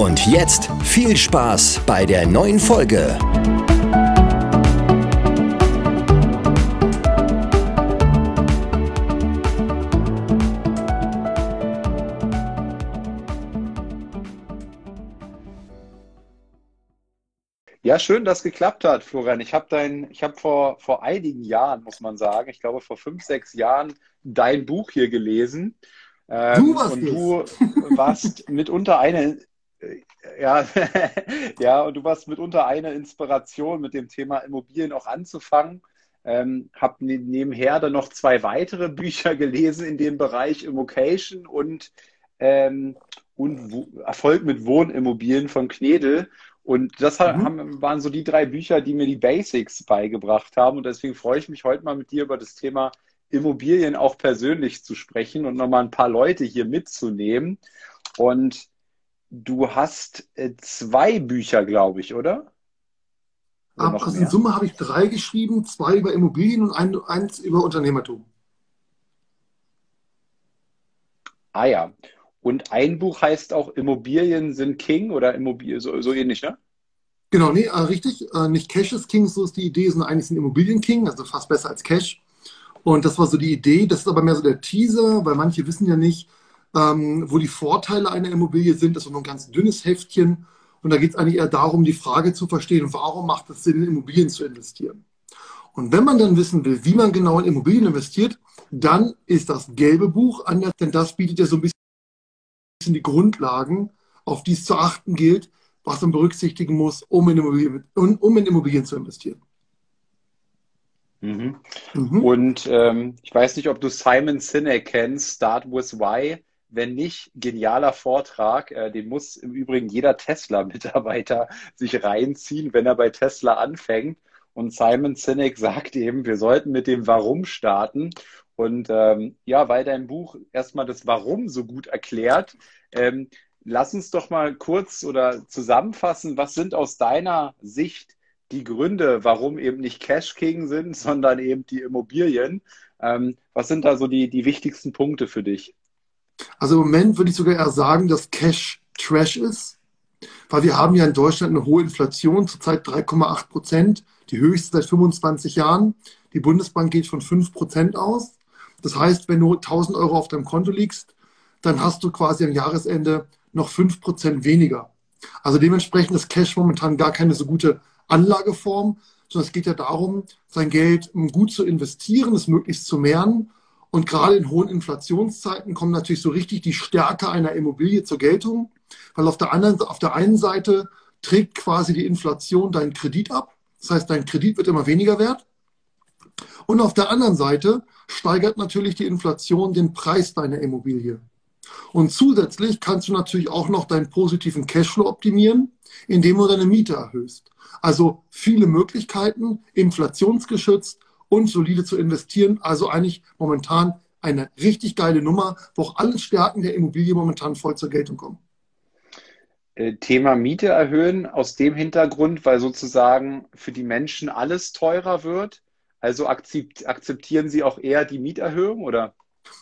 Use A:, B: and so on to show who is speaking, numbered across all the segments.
A: Und jetzt viel Spaß bei der neuen Folge.
B: Ja, schön, dass es geklappt hat, Florian. Ich habe dein, ich habe vor, vor einigen Jahren, muss man sagen, ich glaube vor fünf, sechs Jahren, dein Buch hier gelesen. Ähm, du warst und du warst mitunter eine ja, ja, und du warst mitunter eine Inspiration, mit dem Thema Immobilien auch anzufangen. Ähm, habe ne nebenher dann noch zwei weitere Bücher gelesen in dem Bereich Immocation und, ähm, und Erfolg mit Wohnimmobilien von Knedel. Und das mhm. haben, waren so die drei Bücher, die mir die Basics beigebracht haben. Und deswegen freue ich mich heute mal mit dir über das Thema Immobilien auch persönlich zu sprechen und nochmal ein paar Leute hier mitzunehmen. Und du hast äh, zwei Bücher, glaube ich, oder?
C: oder also in Summe habe ich drei geschrieben, zwei über Immobilien und ein, eins über Unternehmertum.
B: Ah ja. Und ein Buch heißt auch Immobilien sind King oder Immobilien, so, so ähnlich, ne?
C: Genau, nee, äh, richtig. Äh, nicht Cash ist King, so ist die Idee, sondern eigentlich sind Immobilien King, also fast besser als Cash. Und das war so die Idee. Das ist aber mehr so der Teaser, weil manche wissen ja nicht, ähm, wo die Vorteile einer Immobilie sind. Das ist nur ein ganz dünnes Heftchen. Und da geht es eigentlich eher darum, die Frage zu verstehen, warum macht es Sinn, in Immobilien zu investieren? Und wenn man dann wissen will, wie man genau in Immobilien investiert, dann ist das gelbe Buch anders, denn das bietet ja so ein bisschen die Grundlagen, auf die es zu achten gilt, was man berücksichtigen muss, um in Immobilien, um in Immobilien zu investieren.
B: Mhm. Mhm. Und ähm, ich weiß nicht, ob du Simon Sinek kennst, Start with Why. Wenn nicht, genialer Vortrag. Äh, den muss im Übrigen jeder Tesla-Mitarbeiter sich reinziehen, wenn er bei Tesla anfängt. Und Simon Sinek sagt eben, wir sollten mit dem Warum starten. Und ähm, ja, weil dein Buch erstmal das Warum so gut erklärt, ähm, lass uns doch mal kurz oder zusammenfassen, was sind aus deiner Sicht die Gründe, warum eben nicht Cash King sind, sondern eben die Immobilien. Ähm, was sind da so die, die wichtigsten Punkte für dich?
C: Also im Moment würde ich sogar eher sagen, dass Cash Trash ist, weil wir haben ja in Deutschland eine hohe Inflation, zurzeit 3,8 Prozent, die höchste seit 25 Jahren. Die Bundesbank geht von 5 Prozent aus. Das heißt, wenn du 1000 Euro auf deinem Konto liegst, dann hast du quasi am Jahresende noch 5 Prozent weniger. Also dementsprechend ist Cash momentan gar keine so gute Anlageform, sondern es geht ja darum, sein Geld gut zu investieren, es möglichst zu mehren und gerade in hohen Inflationszeiten kommt natürlich so richtig die Stärke einer Immobilie zur Geltung, weil auf der, anderen, auf der einen Seite trägt quasi die Inflation deinen Kredit ab. Das heißt, dein Kredit wird immer weniger wert. Und auf der anderen Seite steigert natürlich die Inflation den Preis deiner Immobilie. Und zusätzlich kannst du natürlich auch noch deinen positiven Cashflow optimieren, indem du deine Miete erhöhst. Also viele Möglichkeiten, inflationsgeschützt und solide zu investieren. Also eigentlich momentan eine richtig geile Nummer, wo auch alle Stärken der Immobilie momentan voll zur Geltung kommen.
B: Äh, Thema Miete erhöhen aus dem Hintergrund, weil sozusagen für die Menschen alles teurer wird. Also akzeptieren Sie auch eher die Mieterhöhung oder?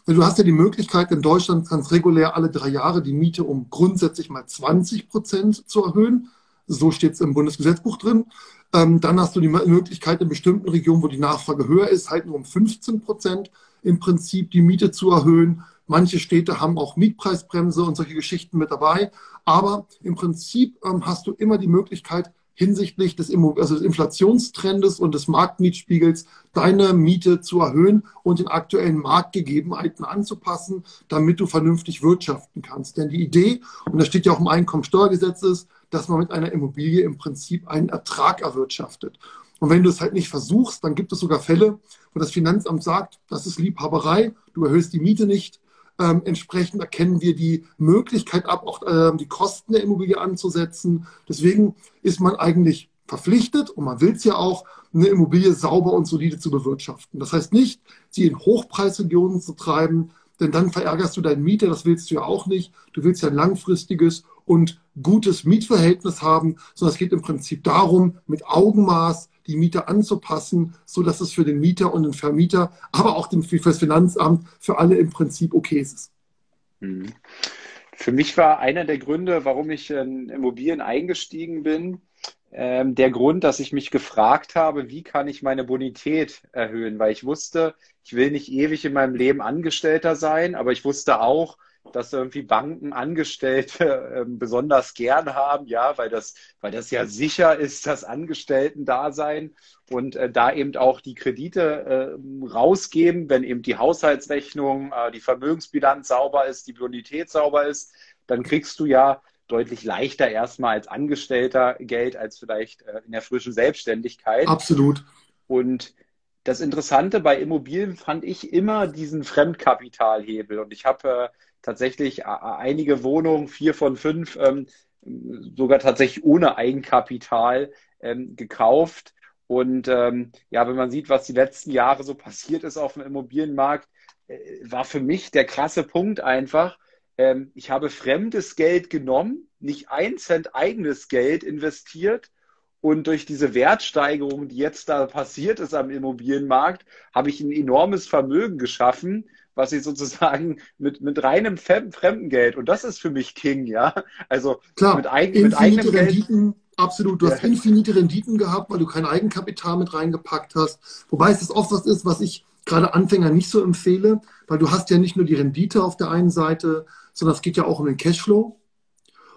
C: Du hast ja die Möglichkeit, in Deutschland ganz regulär alle drei Jahre die Miete um grundsätzlich mal 20 Prozent zu erhöhen. So steht es im Bundesgesetzbuch drin. Ähm, dann hast du die Möglichkeit, in bestimmten Regionen, wo die Nachfrage höher ist, halt nur um 15 Prozent im Prinzip die Miete zu erhöhen. Manche Städte haben auch Mietpreisbremse und solche Geschichten mit dabei. Aber im Prinzip ähm, hast du immer die Möglichkeit, hinsichtlich des, also des Inflationstrendes und des Marktmietspiegels deine Miete zu erhöhen und den aktuellen Marktgegebenheiten anzupassen, damit du vernünftig wirtschaften kannst. Denn die Idee, und das steht ja auch im Einkommensteuergesetz, ist, dass man mit einer Immobilie im Prinzip einen Ertrag erwirtschaftet. Und wenn du es halt nicht versuchst, dann gibt es sogar Fälle, wo das Finanzamt sagt, das ist Liebhaberei, du erhöhst die Miete nicht, Ähm, entsprechend erkennen wir die Möglichkeit ab, auch äh, die Kosten der Immobilie anzusetzen. Deswegen ist man eigentlich verpflichtet, und man will es ja auch, eine Immobilie sauber und solide zu bewirtschaften. Das heißt nicht, sie in Hochpreisregionen zu treiben, denn dann verärgerst du deinen Mieter, das willst du ja auch nicht. Du willst ja ein langfristiges und gutes Mietverhältnis haben, sondern es geht im Prinzip darum, mit Augenmaß die Mieter anzupassen, so dass es für den Mieter und den Vermieter, aber auch für das Finanzamt, für alle im Prinzip okay ist.
B: Mhm. Für mich war einer der Gründe, warum ich in Immobilien eingestiegen bin, ähm, der Grund, dass ich mich gefragt habe, wie kann ich meine Bonität erhöhen, weil ich wusste, ich will nicht ewig in meinem Leben Angestellter sein, aber ich wusste auch, dass irgendwie Banken Angestellte äh, besonders gern haben, ja, weil das, weil das ja sicher ist, das Angestellten-Dasein und äh, da eben auch die Kredite äh, rausgeben, wenn eben die Haushaltsrechnung, äh, die Vermögensbilanz sauber ist, die Bonität sauber ist, dann kriegst du ja deutlich leichter erstmal als Angestellter Geld als vielleicht äh, in der frischen Selbstständigkeit.
C: Absolut.
B: Und das Interessante bei Immobilien fand ich immer diesen Fremdkapitalhebel. Und ich habe äh, tatsächlich einige Wohnungen, vier von fünf, ähm, sogar tatsächlich ohne Eigenkapital ähm, gekauft. Und ähm, ja, wenn man sieht, was die letzten Jahre so passiert ist auf dem Immobilienmarkt, äh, war für mich der krasse Punkt einfach, ähm, ich habe fremdes Geld genommen, nicht ein Cent eigenes Geld investiert und durch diese Wertsteigerung, die jetzt da passiert ist am Immobilienmarkt, habe ich ein enormes Vermögen geschaffen, was ich sozusagen mit, mit reinem Fremdengeld, und das ist für mich King, ja. Also
C: Klar, mit, eigen, mit eigenem Renditen, Geld. Absolut, du ja. hast infinite Renditen gehabt, weil du kein Eigenkapital mit reingepackt hast. Wobei es das oft was ist, was ich gerade Anfänger nicht so empfehle, weil du hast ja nicht nur die Rendite auf der einen Seite, sondern es geht ja auch um den Cashflow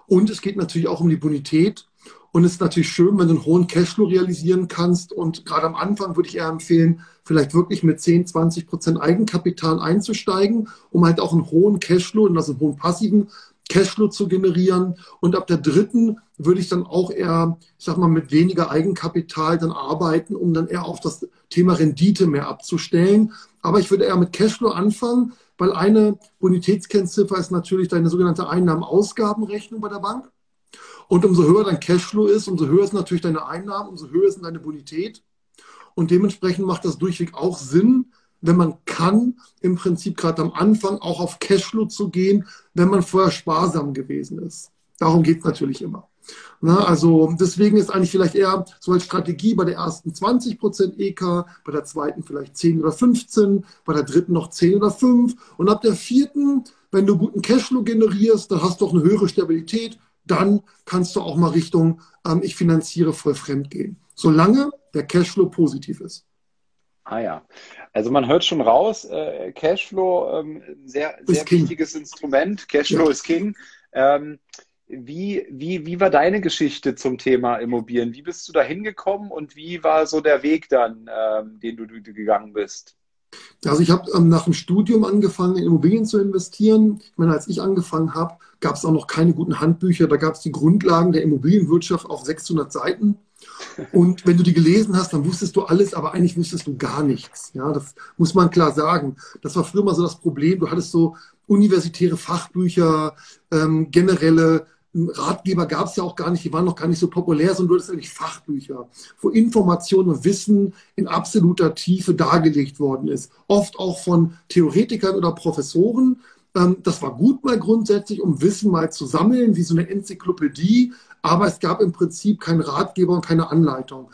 C: und es geht natürlich auch um die Bonität. Und es ist natürlich schön, wenn du einen hohen Cashflow realisieren kannst. Und gerade am Anfang würde ich eher empfehlen, vielleicht wirklich mit 10, 20 Prozent Eigenkapital einzusteigen, um halt auch einen hohen Cashflow, also einen hohen passiven Cashflow zu generieren. Und ab der dritten würde ich dann auch eher, ich sag mal, mit weniger Eigenkapital dann arbeiten, um dann eher auf das Thema Rendite mehr abzustellen. Aber ich würde eher mit Cashflow anfangen, weil eine Bonitätskennziffer ist natürlich deine sogenannte Einnahmen-Ausgaben-Rechnung bei der Bank. Und umso höher dein Cashflow ist, umso höher sind natürlich deine Einnahmen, umso höher sind deine Bonität. Und dementsprechend macht das durchweg auch Sinn, wenn man kann, im Prinzip gerade am Anfang auch auf Cashflow zu gehen, wenn man vorher sparsam gewesen ist. Darum geht es natürlich immer. Na, also deswegen ist eigentlich vielleicht eher so als Strategie bei der ersten 20 Prozent EK, bei der zweiten vielleicht 10 oder 15, bei der dritten noch 10 oder 5 und ab der vierten, wenn du guten Cashflow generierst, dann hast du auch eine höhere Stabilität, dann kannst du auch mal Richtung ähm, ich finanziere voll fremd gehen, solange der Cashflow positiv ist.
B: Ah ja, also man hört schon raus, äh, Cashflow, ähm, sehr, sehr wichtiges Instrument. Cashflow ja. ist King. Ähm, wie, wie, wie war deine Geschichte zum Thema Immobilien? Wie bist du da hingekommen und wie war so der Weg dann, ähm, den du, du, gegangen bist?
C: Also ich habe ähm, nach dem Studium angefangen, in Immobilien zu investieren. Ich meine, als ich angefangen habe, gab es auch noch keine guten Handbücher. Da gab es die Grundlagen der Immobilienwirtschaft auf 600 Seiten. Und wenn du die gelesen hast, dann wusstest du alles, aber eigentlich wusstest du gar nichts. Ja, das muss man klar sagen. Das war früher mal so das Problem. Du hattest so universitäre Fachbücher, ähm, generelle Ratgeber gab es ja auch gar nicht, die waren noch gar nicht so populär, sondern du hattest eigentlich Fachbücher, wo Information und Wissen in absoluter Tiefe dargelegt worden ist. Oft auch von Theoretikern oder Professoren. Ähm, das war gut mal grundsätzlich, um Wissen mal zu sammeln, wie so eine Enzyklopädie, aber es gab im Prinzip keinen Ratgeber und keine Anleitung.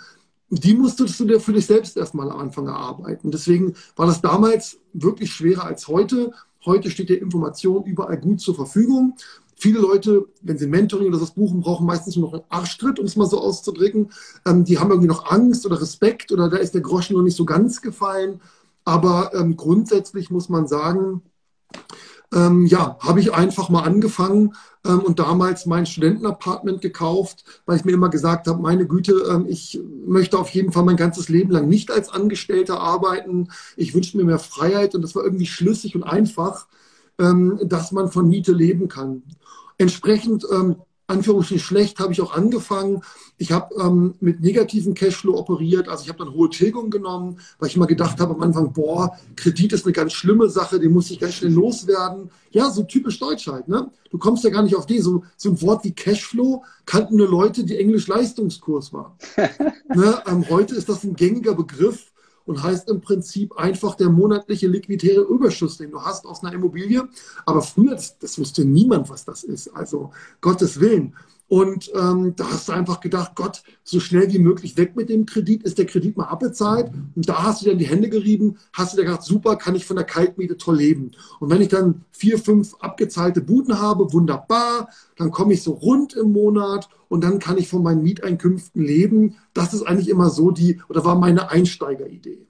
C: Die musstest du dir für dich selbst erstmal am Anfang erarbeiten. Deswegen war das damals wirklich schwerer als heute. Heute steht dir Information überall gut zur Verfügung. Viele Leute, wenn sie Mentoring oder das buchen, brauchen meistens nur noch einen Arschtritt, um es mal so auszudrücken. Ähm, die haben irgendwie noch Angst oder Respekt oder da ist der Groschen noch nicht so ganz gefallen. Aber ähm, grundsätzlich muss man sagen, ähm, ja, habe ich einfach mal angefangen ähm, und damals mein Studentenapartment gekauft, weil ich mir immer gesagt habe, meine Güte, ähm, ich möchte auf jeden Fall mein ganzes Leben lang nicht als Angestellter arbeiten. Ich wünsche mir mehr Freiheit und das war irgendwie schlüssig und einfach, ähm, dass man von Miete leben kann. Entsprechend ähm, Anführungsstrichen schlecht habe ich auch angefangen. Ich habe ähm, mit negativen Cashflow operiert, also ich habe dann hohe Tilgung genommen, weil ich immer gedacht habe am Anfang, boah, Kredit ist eine ganz schlimme Sache, den muss ich ganz schnell loswerden. Ja, so typisch Deutsch halt. Ne? Du kommst ja gar nicht auf die. So, so ein Wort wie Cashflow kannten nur Leute, die Englisch Leistungskurs waren. ne? ähm, heute ist das ein gängiger Begriff und heißt im Prinzip einfach der monatliche liquiditäre Überschuss, den du hast aus einer Immobilie. Aber früher, das, das wusste niemand, was das ist. Also Gottes Willen. Und ähm, da hast du einfach gedacht, Gott, so schnell wie möglich weg mit dem Kredit, ist der Kredit mal abbezahlt. Und da hast du dir die Hände gerieben, hast du dir gedacht, super, kann ich von der Kaltmiete toll leben. Und wenn ich dann vier, fünf abgezahlte Buden habe, wunderbar, dann komme ich so rund im Monat und dann kann ich von meinen Mieteinkünften leben. Das ist eigentlich immer so die, oder war meine Einsteigeridee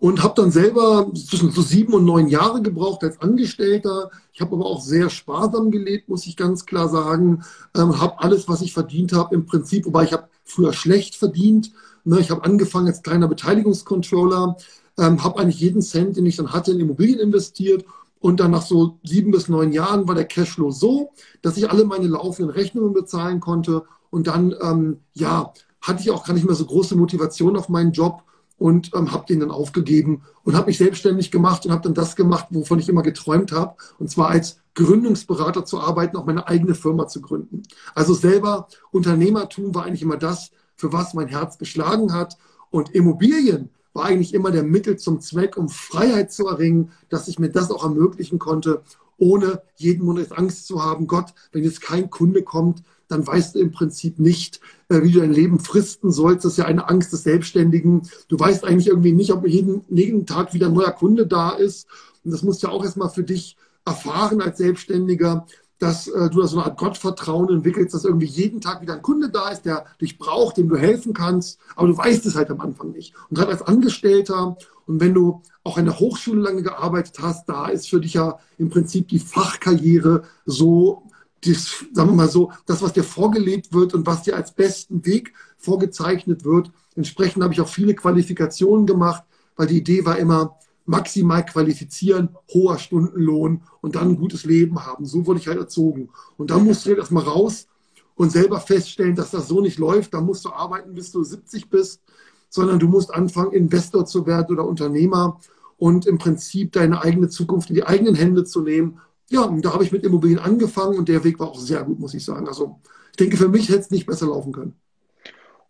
C: und habe dann selber zwischen so sieben und neun Jahre gebraucht als Angestellter. Ich habe aber auch sehr sparsam gelebt, muss ich ganz klar sagen. Ähm, habe alles, was ich verdient habe, im Prinzip, wobei ich habe früher schlecht verdient. Ne, ich habe angefangen als kleiner Beteiligungscontroller, ähm, habe eigentlich jeden Cent, den ich dann hatte, in Immobilien investiert. Und dann nach so sieben bis neun Jahren war der Cashflow so, dass ich alle meine laufenden Rechnungen bezahlen konnte. Und dann, ähm, ja, hatte ich auch gar nicht mehr so große Motivation auf meinen Job und ähm, habe den dann aufgegeben und habe mich selbstständig gemacht und habe dann das gemacht, wovon ich immer geträumt habe, und zwar als Gründungsberater zu arbeiten, auch meine eigene Firma zu gründen. Also selber Unternehmertum war eigentlich immer das, für was mein Herz geschlagen hat. Und Immobilien war eigentlich immer der Mittel zum Zweck, um Freiheit zu erringen, dass ich mir das auch ermöglichen konnte, ohne jeden Monat Angst zu haben, Gott, wenn jetzt kein Kunde kommt, dann weißt du im Prinzip nicht, wie du dein Leben fristen sollst. Das ist ja eine Angst des Selbstständigen. Du weißt eigentlich irgendwie nicht, ob jeden, jeden Tag wieder ein neuer Kunde da ist. Und das musst du ja auch erstmal für dich erfahren als Selbstständiger, dass äh, du da so eine Art Gottvertrauen entwickelst, dass irgendwie jeden Tag wieder ein Kunde da ist, der dich braucht, dem du helfen kannst. Aber du weißt es halt am Anfang nicht. Und gerade als Angestellter und wenn du auch an der Hochschule lange gearbeitet hast, da ist für dich ja im Prinzip die Fachkarriere so das, sagen wir mal so, das, was dir vorgelebt wird und was dir als besten Weg vorgezeichnet wird. Entsprechend habe ich auch viele Qualifikationen gemacht, weil die Idee war immer, maximal qualifizieren, hoher Stundenlohn und dann ein gutes Leben haben. So wurde ich halt erzogen. Und da musst du halt erstmal raus und selber feststellen, dass das so nicht läuft. Da musst du arbeiten, bis du 70 bist, sondern du musst anfangen, Investor zu werden oder Unternehmer und im Prinzip deine eigene Zukunft in die eigenen Hände zu nehmen ja, und da habe ich mit Immobilien angefangen und der Weg war auch sehr gut, muss ich sagen. Also ich denke, für mich hätte es nicht besser laufen können.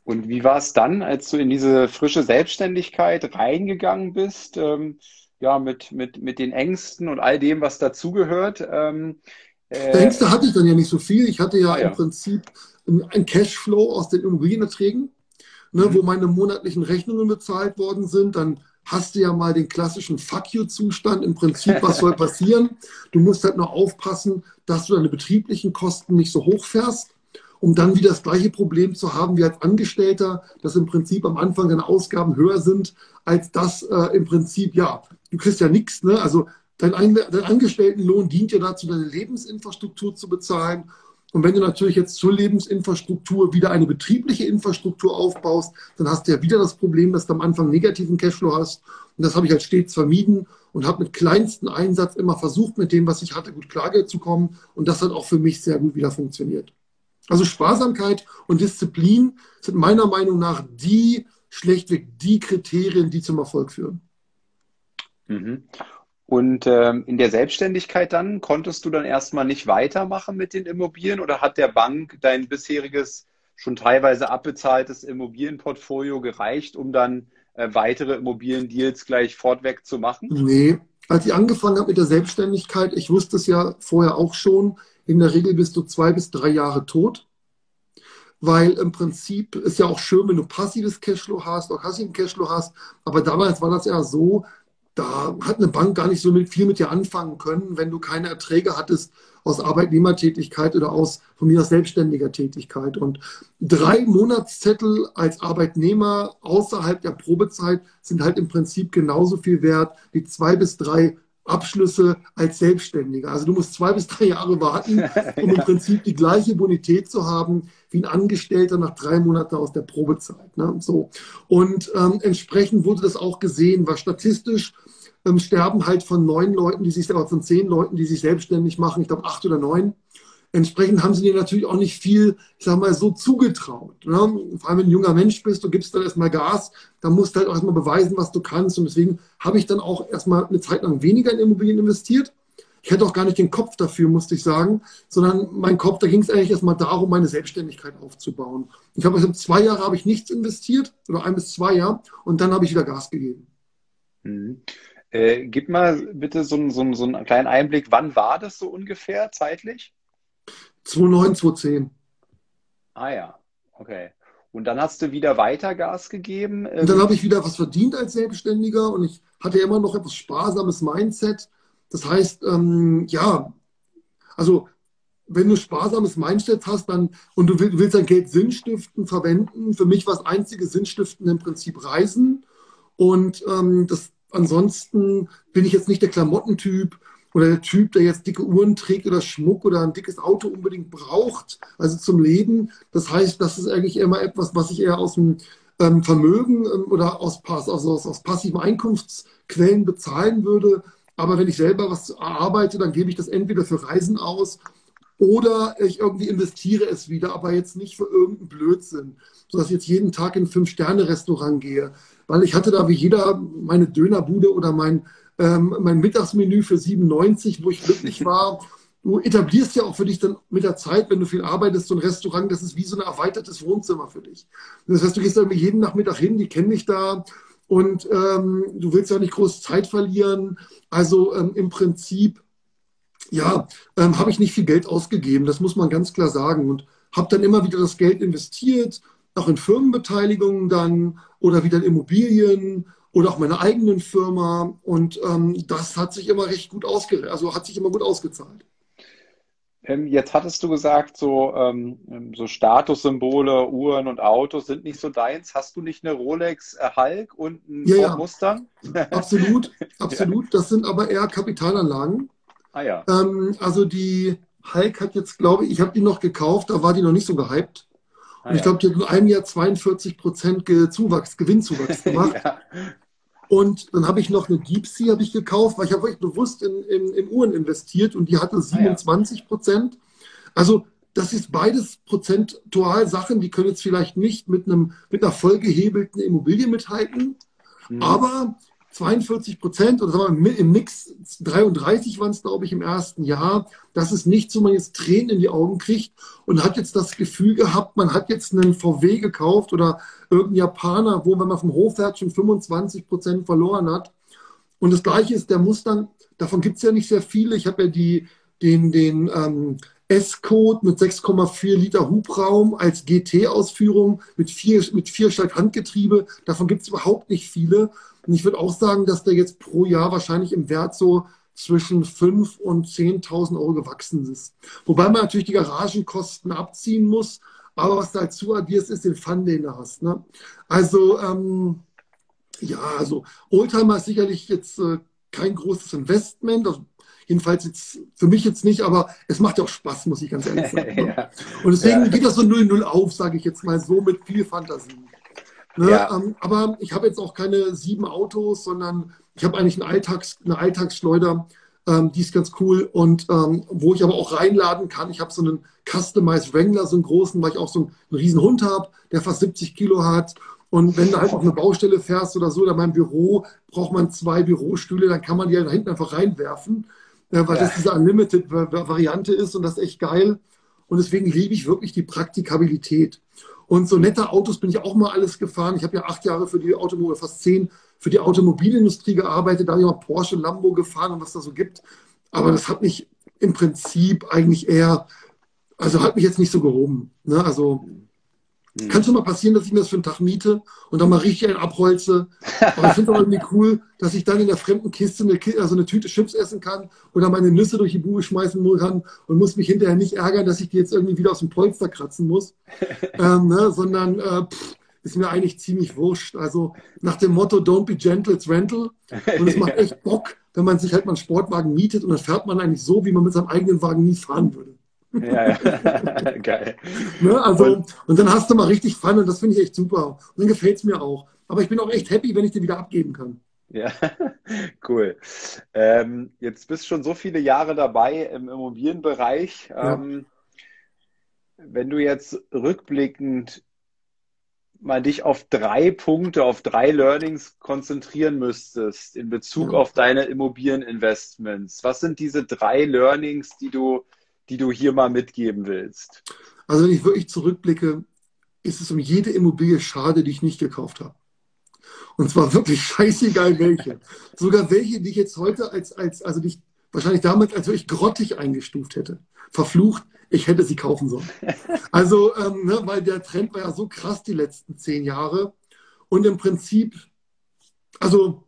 B: Und wie war es dann, als du in diese frische Selbstständigkeit reingegangen bist? Ähm, ja, mit, mit, mit den Ängsten und all dem, was dazugehört. Ähm,
C: äh, Ängste hatte ich dann ja nicht so viel. Ich hatte ja, ja. im Prinzip ein Cashflow aus den Immobilienerträgen, ne, mhm. wo meine monatlichen Rechnungen bezahlt worden sind. Dann hast du ja mal den klassischen Fuck you-Zustand. Im Prinzip, was soll passieren? Du musst halt nur aufpassen, dass du deine betrieblichen Kosten nicht so hoch fährst, um dann wieder das gleiche Problem zu haben wie als Angestellter, dass im Prinzip am Anfang deine Ausgaben höher sind, als das äh, im Prinzip, ja, du kriegst ja nichts, ne? Also dein, dein Angestelltenlohn dient ja dazu, deine Lebensinfrastruktur zu bezahlen und wenn du natürlich jetzt zur Lebensinfrastruktur wieder eine betriebliche Infrastruktur aufbaust, dann hast du ja wieder das Problem, dass du am Anfang negativen Cashflow hast. Und das habe ich halt stets vermieden und habe mit kleinsten Einsatz immer versucht, mit dem, was ich hatte, gut klarzukommen. Und das hat auch für mich sehr gut wieder funktioniert. Also Sparsamkeit und Disziplin sind meiner Meinung nach die schlechtweg die Kriterien, die zum Erfolg führen.
B: Mhm. Und ähm, in der Selbstständigkeit dann konntest du dann erstmal nicht weitermachen mit den Immobilien oder hat der Bank dein bisheriges schon teilweise abbezahltes Immobilienportfolio gereicht, um dann äh, weitere Immobiliendeals gleich fortweg zu machen?
C: Nee, als ich angefangen habe mit der Selbstständigkeit, ich wusste es ja vorher auch schon, in der Regel bist du zwei bis drei Jahre tot. Weil im Prinzip ist ja auch schön, wenn du passives Cashflow hast, auch passiven Cashflow hast. Aber damals war das ja so, da hat eine Bank gar nicht so viel mit dir anfangen können, wenn du keine Erträge hattest aus Arbeitnehmertätigkeit oder aus von mir aus selbstständiger Tätigkeit. Und drei Monatszettel als Arbeitnehmer außerhalb der Probezeit sind halt im Prinzip genauso viel wert wie zwei bis drei Abschlüsse als Selbstständiger. Also du musst zwei bis drei Jahre warten, um im Prinzip die gleiche Bonität zu haben wie ein Angestellter nach drei Monaten aus der Probezeit. Ne? So. Und ähm, entsprechend wurde das auch gesehen, war statistisch ähm, sterben halt von neun Leuten, die sich, von zehn Leuten, die sich selbstständig machen, ich glaube acht oder neun, Entsprechend haben sie dir natürlich auch nicht viel, ich sag mal, so zugetraut. Ne? Vor allem, wenn du ein junger Mensch bist, du gibst dann erstmal Gas, dann musst du halt auch erstmal beweisen, was du kannst. Und deswegen habe ich dann auch erstmal eine Zeit lang weniger in Immobilien investiert. Ich hätte auch gar nicht den Kopf dafür, musste ich sagen, sondern mein Kopf, da ging es eigentlich erstmal darum, meine Selbstständigkeit aufzubauen. Ich habe also zwei Jahre habe ich nichts investiert, oder ein bis zwei Jahre, und dann habe ich wieder Gas gegeben.
B: Mhm. Äh, gib mal bitte so, so, so einen kleinen Einblick, wann war das so ungefähr zeitlich?
C: 2009, 2010.
B: Ah ja, okay. Und dann hast du wieder weiter Gas gegeben.
C: Und dann habe ich wieder was verdient als Selbstständiger und ich hatte immer noch etwas sparsames Mindset. Das heißt, ähm, ja, also wenn du sparsames Mindset hast dann, und du willst dein Geld Sinnstiften verwenden, für mich war das einzige Sinnstiften im Prinzip Reisen. Und ähm, das, ansonsten bin ich jetzt nicht der Klamottentyp oder der Typ, der jetzt dicke Uhren trägt oder Schmuck oder ein dickes Auto unbedingt braucht, also zum Leben. Das heißt, das ist eigentlich immer etwas, was ich eher aus dem ähm, Vermögen ähm, oder aus, also aus, aus passiven Einkunftsquellen bezahlen würde. Aber wenn ich selber was arbeite, dann gebe ich das entweder für Reisen aus oder ich irgendwie investiere es wieder, aber jetzt nicht für irgendeinen Blödsinn, sodass ich jetzt jeden Tag in ein Fünf-Sterne-Restaurant gehe. Weil ich hatte da wie jeder meine Dönerbude oder mein, ähm, mein Mittagsmenü für 97, wo ich glücklich war. Du etablierst ja auch für dich dann mit der Zeit, wenn du viel arbeitest, so ein Restaurant, das ist wie so ein erweitertes Wohnzimmer für dich. Das heißt, du gehst da irgendwie jeden Nachmittag hin, die kennen dich da und ähm, du willst ja nicht groß Zeit verlieren. Also ähm, im Prinzip ja, ähm, habe ich nicht viel Geld ausgegeben, das muss man ganz klar sagen. Und habe dann immer wieder das Geld investiert, auch in Firmenbeteiligungen dann oder wieder in Immobilien oder auch meine eigenen Firma. Und ähm, das hat sich immer recht gut ausge also hat sich immer gut ausgezahlt.
B: Ähm, jetzt hattest du gesagt, so, ähm, so Statussymbole, Uhren und Autos sind nicht so deins. Hast du nicht eine Rolex äh, Hulk und ein
C: ja, ja. Mustang? Absolut, absolut. Das sind aber eher Kapitalanlagen.
B: Ah ja.
C: Ähm, also die Hulk hat jetzt, glaube ich, ich habe die noch gekauft, da war die noch nicht so gehypt. Ah, und ich glaube, die hat in einem Jahr 42 Prozent Zuwachs, Gewinnzuwachs gemacht. ja. Und dann habe ich noch eine Deep Sea habe ich gekauft, weil ich habe wirklich bewusst in, in, in, Uhren investiert und die hatte 27 Prozent. Also das ist beides prozentual Sachen, die können jetzt vielleicht nicht mit einem mit einer vollgehebelten Immobilie mithalten. Mhm. Aber 42 Prozent oder sagen wir im Mix 33 waren es, glaube ich, im ersten Jahr. Das ist nichts, wo man jetzt Tränen in die Augen kriegt und hat jetzt das Gefühl gehabt, man hat jetzt einen VW gekauft oder irgendein Japaner, wo, wenn man vom Hof fährt, schon 25 Prozent verloren hat. Und das Gleiche ist der Mustang. Davon gibt es ja nicht sehr viele. Ich habe ja die, den, den ähm, S-Code mit 6,4 Liter Hubraum als GT-Ausführung mit vier, mit vier Handgetriebe. Davon gibt es überhaupt nicht viele. Und ich würde auch sagen, dass der jetzt pro Jahr wahrscheinlich im Wert so zwischen 5.000 und 10.000 Euro gewachsen ist. Wobei man natürlich die Garagenkosten abziehen muss. Aber was dazu addierst, ist den Fun, den du hast. Ne? Also, ähm, ja, also Oldtimer ist sicherlich jetzt äh, kein großes Investment. Also, jedenfalls jetzt für mich jetzt nicht, aber es macht ja auch Spaß, muss ich ganz ehrlich sagen. Ne? ja. Und deswegen ja. geht das so 0-0 auf, sage ich jetzt mal so, mit viel Fantasie. Ne? Ja. Ähm, aber ich habe jetzt auch keine sieben Autos, sondern ich habe eigentlich einen Alltags, eine Alltagsschleuder, ähm, die ist ganz cool und ähm, wo ich aber auch reinladen kann. Ich habe so einen Customized Wrangler, so einen großen, weil ich auch so einen, einen riesen Hund habe, der fast 70 Kilo hat. Und wenn du halt auf eine Baustelle fährst oder so, oder mein Büro, braucht man zwei Bürostühle, dann kann man die halt da hinten einfach reinwerfen, äh, weil ja. das diese Unlimited-Variante ist und das ist echt geil. Und deswegen liebe ich wirklich die Praktikabilität. Und so nette Autos bin ich auch mal alles gefahren. Ich habe ja acht Jahre für die Automobil, fast zehn, für die Automobilindustrie gearbeitet. Da habe ich mal Porsche, Lambo gefahren und was da so gibt. Aber das hat mich im Prinzip eigentlich eher, also hat mich jetzt nicht so gehoben. Ne? Also Mhm. Kann schon mal passieren, dass ich mir das für einen Tag miete und dann mal richtig einen abholze. Aber ich finde es auch irgendwie cool, dass ich dann in der fremden Kiste eine, also eine Tüte Chips essen kann oder meine Nüsse durch die Bude schmeißen kann und muss mich hinterher nicht ärgern, dass ich die jetzt irgendwie wieder aus dem Polster kratzen muss. ähm, ne, sondern äh, pff, ist mir eigentlich ziemlich wurscht. Also nach dem Motto Don't be gentle, it's rental. Und es macht echt Bock, wenn man sich halt mal einen Sportwagen mietet und dann fährt man eigentlich so, wie man mit seinem eigenen Wagen nie fahren würde. Ja, ja. geil. Ne, also, und, und, dann hast du mal richtig Fun und das finde ich echt super. Und dann gefällt es mir auch. Aber ich bin auch echt happy, wenn ich den wieder abgeben kann.
B: Ja, cool. Ähm, jetzt bist du schon so viele Jahre dabei im Immobilienbereich. Ja. Ähm, wenn du jetzt rückblickend mal dich auf drei Punkte, auf drei Learnings konzentrieren müsstest in Bezug ja. auf deine Immobilieninvestments, was sind diese drei Learnings, die du, die du hier mal mitgeben willst?
C: Also wenn ich wirklich zurückblicke, ist es um jede Immobilie schade, die ich nicht gekauft habe. Und zwar wirklich scheißegal welche. Sogar welche, die ich jetzt heute als, als also die ich wahrscheinlich damals als wirklich grottig eingestuft hätte. Verflucht, ich hätte sie kaufen sollen. Also, ähm, ne, weil der Trend war ja so krass die letzten zehn Jahre. Und im Prinzip, also,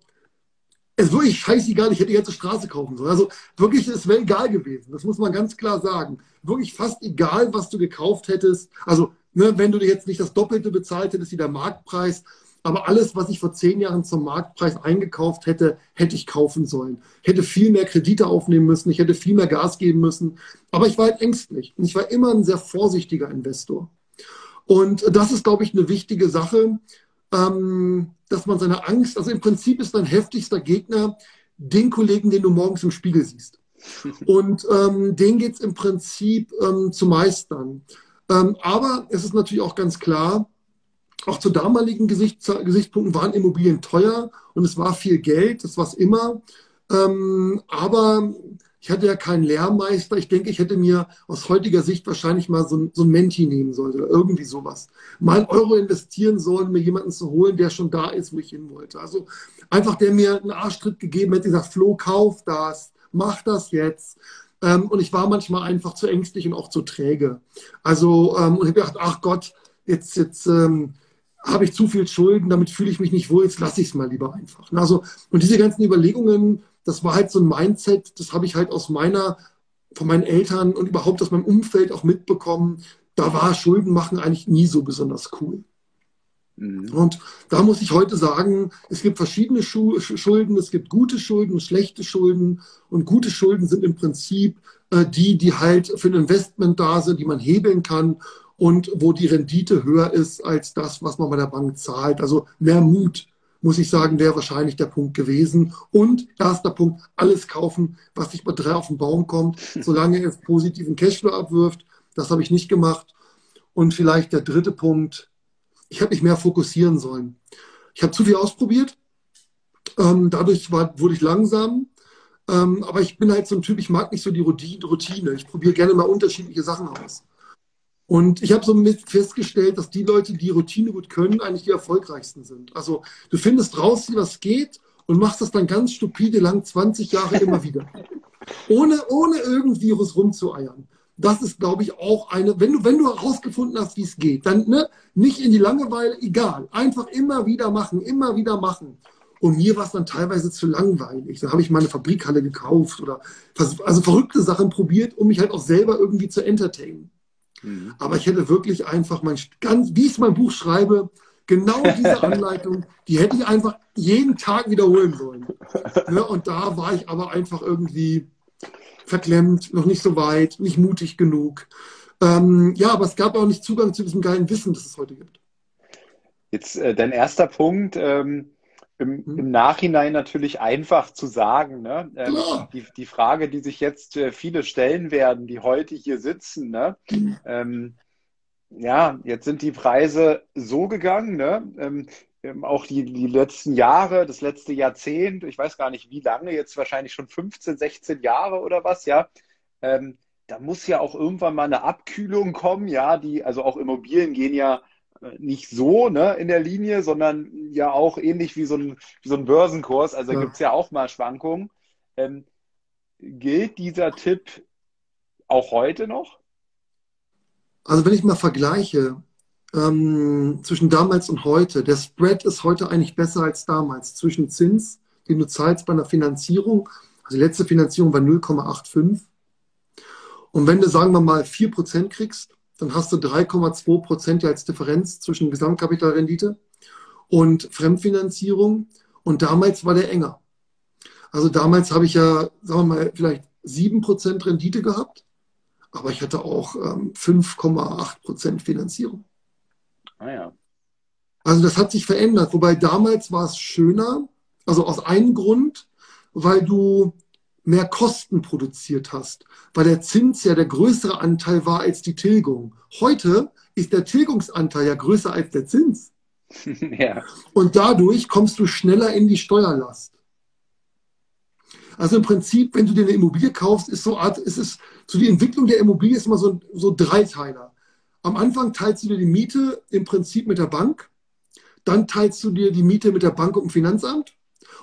C: ist wirklich scheißegal, ich hätte die ganze Straße kaufen sollen. Also wirklich, es wäre egal gewesen. Das muss man ganz klar sagen. Wirklich fast egal, was du gekauft hättest. Also, ne, wenn du dir jetzt nicht das Doppelte bezahlt hättest wie der Marktpreis, aber alles, was ich vor zehn Jahren zum Marktpreis eingekauft hätte, hätte ich kaufen sollen. Hätte viel mehr Kredite aufnehmen müssen, ich hätte viel mehr Gas geben müssen. Aber ich war halt ängstlich und ich war immer ein sehr vorsichtiger Investor. Und das ist, glaube ich, eine wichtige Sache, ähm, dass man seine Angst, also im Prinzip ist dein heftigster Gegner den Kollegen, den du morgens im Spiegel siehst. Und ähm, den geht es im Prinzip ähm, zu meistern. Ähm, aber es ist natürlich auch ganz klar, auch zu damaligen Gesicht, Gesichtspunkten waren Immobilien teuer und es war viel Geld, das war es immer. Ähm, aber ich hatte ja keinen Lehrmeister. Ich denke, ich hätte mir aus heutiger Sicht wahrscheinlich mal so ein, so ein Menti nehmen sollen oder irgendwie sowas. Mal einen Euro investieren sollen, mir jemanden zu holen, der schon da ist, wo ich hin wollte. Also einfach, der mir einen Arschtritt gegeben hätte, gesagt, Flo, kauf das, mach das jetzt. Ähm, und ich war manchmal einfach zu ängstlich und auch zu träge. Also, ähm, und ich habe gedacht, ach Gott, jetzt, jetzt, ähm, habe ich zu viel Schulden, damit fühle ich mich nicht wohl, jetzt lasse ich es mal lieber einfach. Also, und diese ganzen Überlegungen, das war halt so ein Mindset, das habe ich halt aus meiner, von meinen Eltern und überhaupt aus meinem Umfeld auch mitbekommen. Da war Schulden machen eigentlich nie so besonders cool. Mhm. Und da muss ich heute sagen, es gibt verschiedene Schulden, es gibt gute Schulden, schlechte Schulden. Und gute Schulden sind im Prinzip äh, die, die halt für ein Investment da sind, die man hebeln kann und wo die Rendite höher ist als das, was man bei der Bank zahlt. Also mehr Mut, muss ich sagen, wäre wahrscheinlich der Punkt gewesen. Und erster Punkt, alles kaufen, was sich bei drei auf den Baum kommt, solange es positiven Cashflow abwirft. Das habe ich nicht gemacht. Und vielleicht der dritte Punkt, ich habe mich mehr fokussieren sollen. Ich habe zu viel ausprobiert. Ähm, dadurch war, wurde ich langsam. Ähm, aber ich bin halt so ein Typ, ich mag nicht so die Routine. Ich probiere gerne mal unterschiedliche Sachen aus. Und ich habe so mit festgestellt, dass die Leute, die Routine gut können, eigentlich die erfolgreichsten sind. Also du findest raus, wie das geht und machst das dann ganz stupide lang 20 Jahre immer wieder. Ohne, ohne irgendwie was rumzueiern. Das ist, glaube ich, auch eine, wenn du, wenn du herausgefunden hast, wie es geht, dann ne, nicht in die Langeweile, egal. Einfach immer wieder machen, immer wieder machen. Und mir war es dann teilweise zu langweilig. Dann habe ich meine Fabrikhalle gekauft oder also verrückte Sachen probiert, um mich halt auch selber irgendwie zu entertainen. Mhm. Aber ich hätte wirklich einfach mein, ganz, wie ich es mein Buch schreibe, genau diese Anleitung, die hätte ich einfach jeden Tag wiederholen sollen. Ne? Und da war ich aber einfach irgendwie verklemmt, noch nicht so weit, nicht mutig genug. Ähm, ja, aber es gab auch nicht Zugang zu diesem geilen Wissen, das es heute gibt.
B: Jetzt äh, dein erster Punkt, ähm, im, hm. im, Nachhinein natürlich einfach zu sagen. Ne? Ähm, die, die, Frage, die sich jetzt äh, viele stellen werden, die heute hier sitzen, ne? Mhm. Ähm, ja, jetzt sind die Preise so gegangen, ne? Ähm, ähm, auch die, die letzten Jahre, das letzte Jahrzehnt, ich weiß gar nicht wie lange, jetzt wahrscheinlich schon 15, 16 Jahre oder was, ja. Ähm, da muss ja auch irgendwann mal eine Abkühlung kommen, ja, die, also auch Immobilien gehen ja nicht so ne, in der Linie, sondern ja auch ähnlich wie so ein, wie so ein Börsenkurs. Also ja. gibt es ja auch mal Schwankungen. Ähm, gilt dieser Tipp auch heute noch?
C: Also wenn ich mal vergleiche ähm, zwischen damals und heute, der Spread ist heute eigentlich besser als damals zwischen Zins, den du zahlst bei einer Finanzierung. Also die letzte Finanzierung war 0,85. Und wenn du, sagen wir mal, 4% kriegst, dann hast du 3,2 Prozent als Differenz zwischen Gesamtkapitalrendite und Fremdfinanzierung. Und damals war der enger. Also damals habe ich ja, sagen wir mal, vielleicht 7 Prozent Rendite gehabt, aber ich hatte auch ähm, 5,8 Prozent Finanzierung.
B: Ah ja.
C: Also das hat sich verändert. Wobei damals war es schöner, also aus einem Grund, weil du mehr Kosten produziert hast, weil der Zins ja der größere Anteil war als die Tilgung. Heute ist der Tilgungsanteil ja größer als der Zins. ja. Und dadurch kommst du schneller in die Steuerlast. Also im Prinzip, wenn du dir eine Immobilie kaufst, ist so Art, ist es so die Entwicklung der Immobilie ist immer so, so Dreiteiler. Am Anfang teilst du dir die Miete im Prinzip mit der Bank, dann teilst du dir die Miete mit der Bank und dem Finanzamt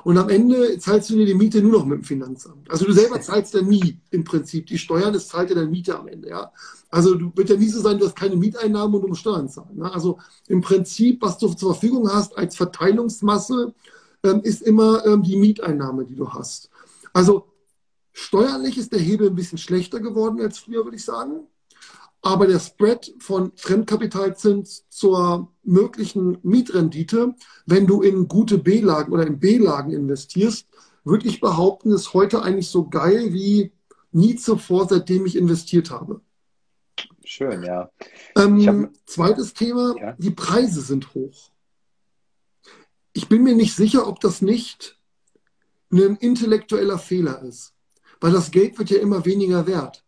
C: und am Ende zahlst du dir die Miete nur noch mit dem Finanzamt. Also du selber zahlst ja nie im Prinzip die Steuern, es zahlt ja deine Miete am Ende. Ja? Also du wird ja nie so sein, du hast keine Mieteinnahmen und du musst Steuern zahlen. Ne? Also im Prinzip, was du zur Verfügung hast als Verteilungsmasse, ähm, ist immer ähm, die Mieteinnahme, die du hast. Also steuerlich ist der Hebel ein bisschen schlechter geworden als früher, würde ich sagen. Aber der Spread von Fremdkapitalzins zur möglichen Mietrendite, wenn du in gute B-Lagen oder in B-Lagen investierst, würde ich behaupten, ist heute eigentlich so geil wie nie zuvor, seitdem ich investiert habe.
B: Schön, ja.
C: Ähm, hab... Zweites Thema, ja. die Preise sind hoch. Ich bin mir nicht sicher, ob das nicht ein intellektueller Fehler ist, weil das Geld wird ja immer weniger wert.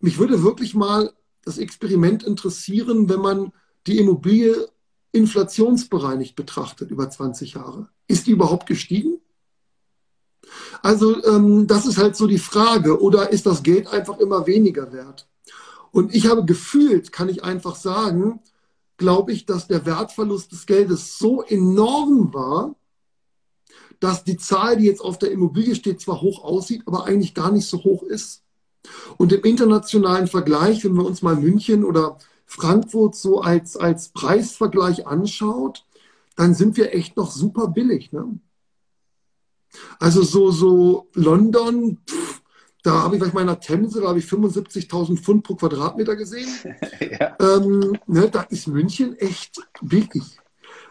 C: Mich würde wirklich mal das Experiment interessieren, wenn man die Immobilie inflationsbereinigt betrachtet über 20 Jahre. Ist die überhaupt gestiegen? Also ähm, das ist halt so die Frage. Oder ist das Geld einfach immer weniger wert? Und ich habe gefühlt, kann ich einfach sagen, glaube ich, dass der Wertverlust des Geldes so enorm war, dass die Zahl, die jetzt auf der Immobilie steht, zwar hoch aussieht, aber eigentlich gar nicht so hoch ist. Und im internationalen Vergleich, wenn wir uns mal München oder Frankfurt so als, als Preisvergleich anschaut, dann sind wir echt noch super billig. Ne? Also so, so London, pff, da habe ich bei meiner Themse, da habe ich 75.000 Pfund pro Quadratmeter gesehen. ja. ähm, ne, da ist München echt billig.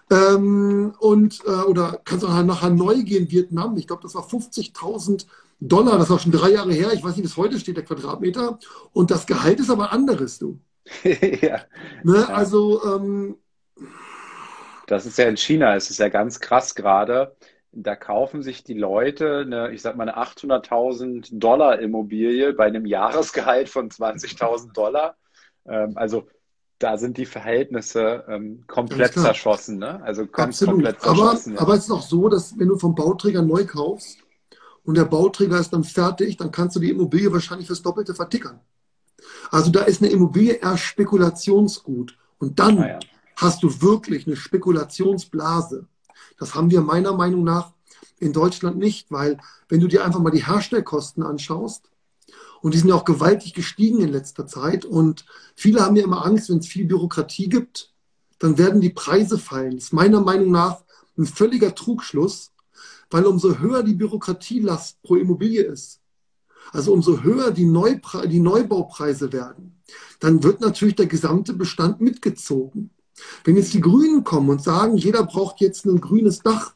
C: Ähm, und, äh, oder kannst du nach Hanoi gehen, Vietnam. Ich glaube, das war 50.000 Dollar. Das war schon drei Jahre her. Ich weiß nicht, bis heute steht der Quadratmeter. Und das Gehalt ist aber anderes, du. ja. Ne? Also. Ähm,
B: das ist ja in China, es ist ja ganz krass gerade. Da kaufen sich die Leute eine, ich sag mal, eine 800.000 Dollar Immobilie bei einem Jahresgehalt von 20.000 Dollar. Ähm, also da sind die Verhältnisse ähm, komplett zerschossen, ne? Also ganz Absolut. komplett
C: zerschossen. Aber, ja. aber es ist auch so, dass wenn du vom Bauträger neu kaufst und der Bauträger ist dann fertig, dann kannst du die Immobilie wahrscheinlich fürs Doppelte vertickern. Also da ist eine Immobilie erst Spekulationsgut. Und dann ah, ja. hast du wirklich eine Spekulationsblase. Das haben wir meiner Meinung nach in Deutschland nicht, weil wenn du dir einfach mal die Herstellkosten anschaust, und die sind ja auch gewaltig gestiegen in letzter Zeit. Und viele haben ja immer Angst, wenn es viel Bürokratie gibt, dann werden die Preise fallen. Das ist meiner Meinung nach ein völliger Trugschluss, weil umso höher die Bürokratielast pro Immobilie ist, also umso höher die, Neupre die Neubaupreise werden, dann wird natürlich der gesamte Bestand mitgezogen. Wenn jetzt die Grünen kommen und sagen, jeder braucht jetzt ein grünes Dach,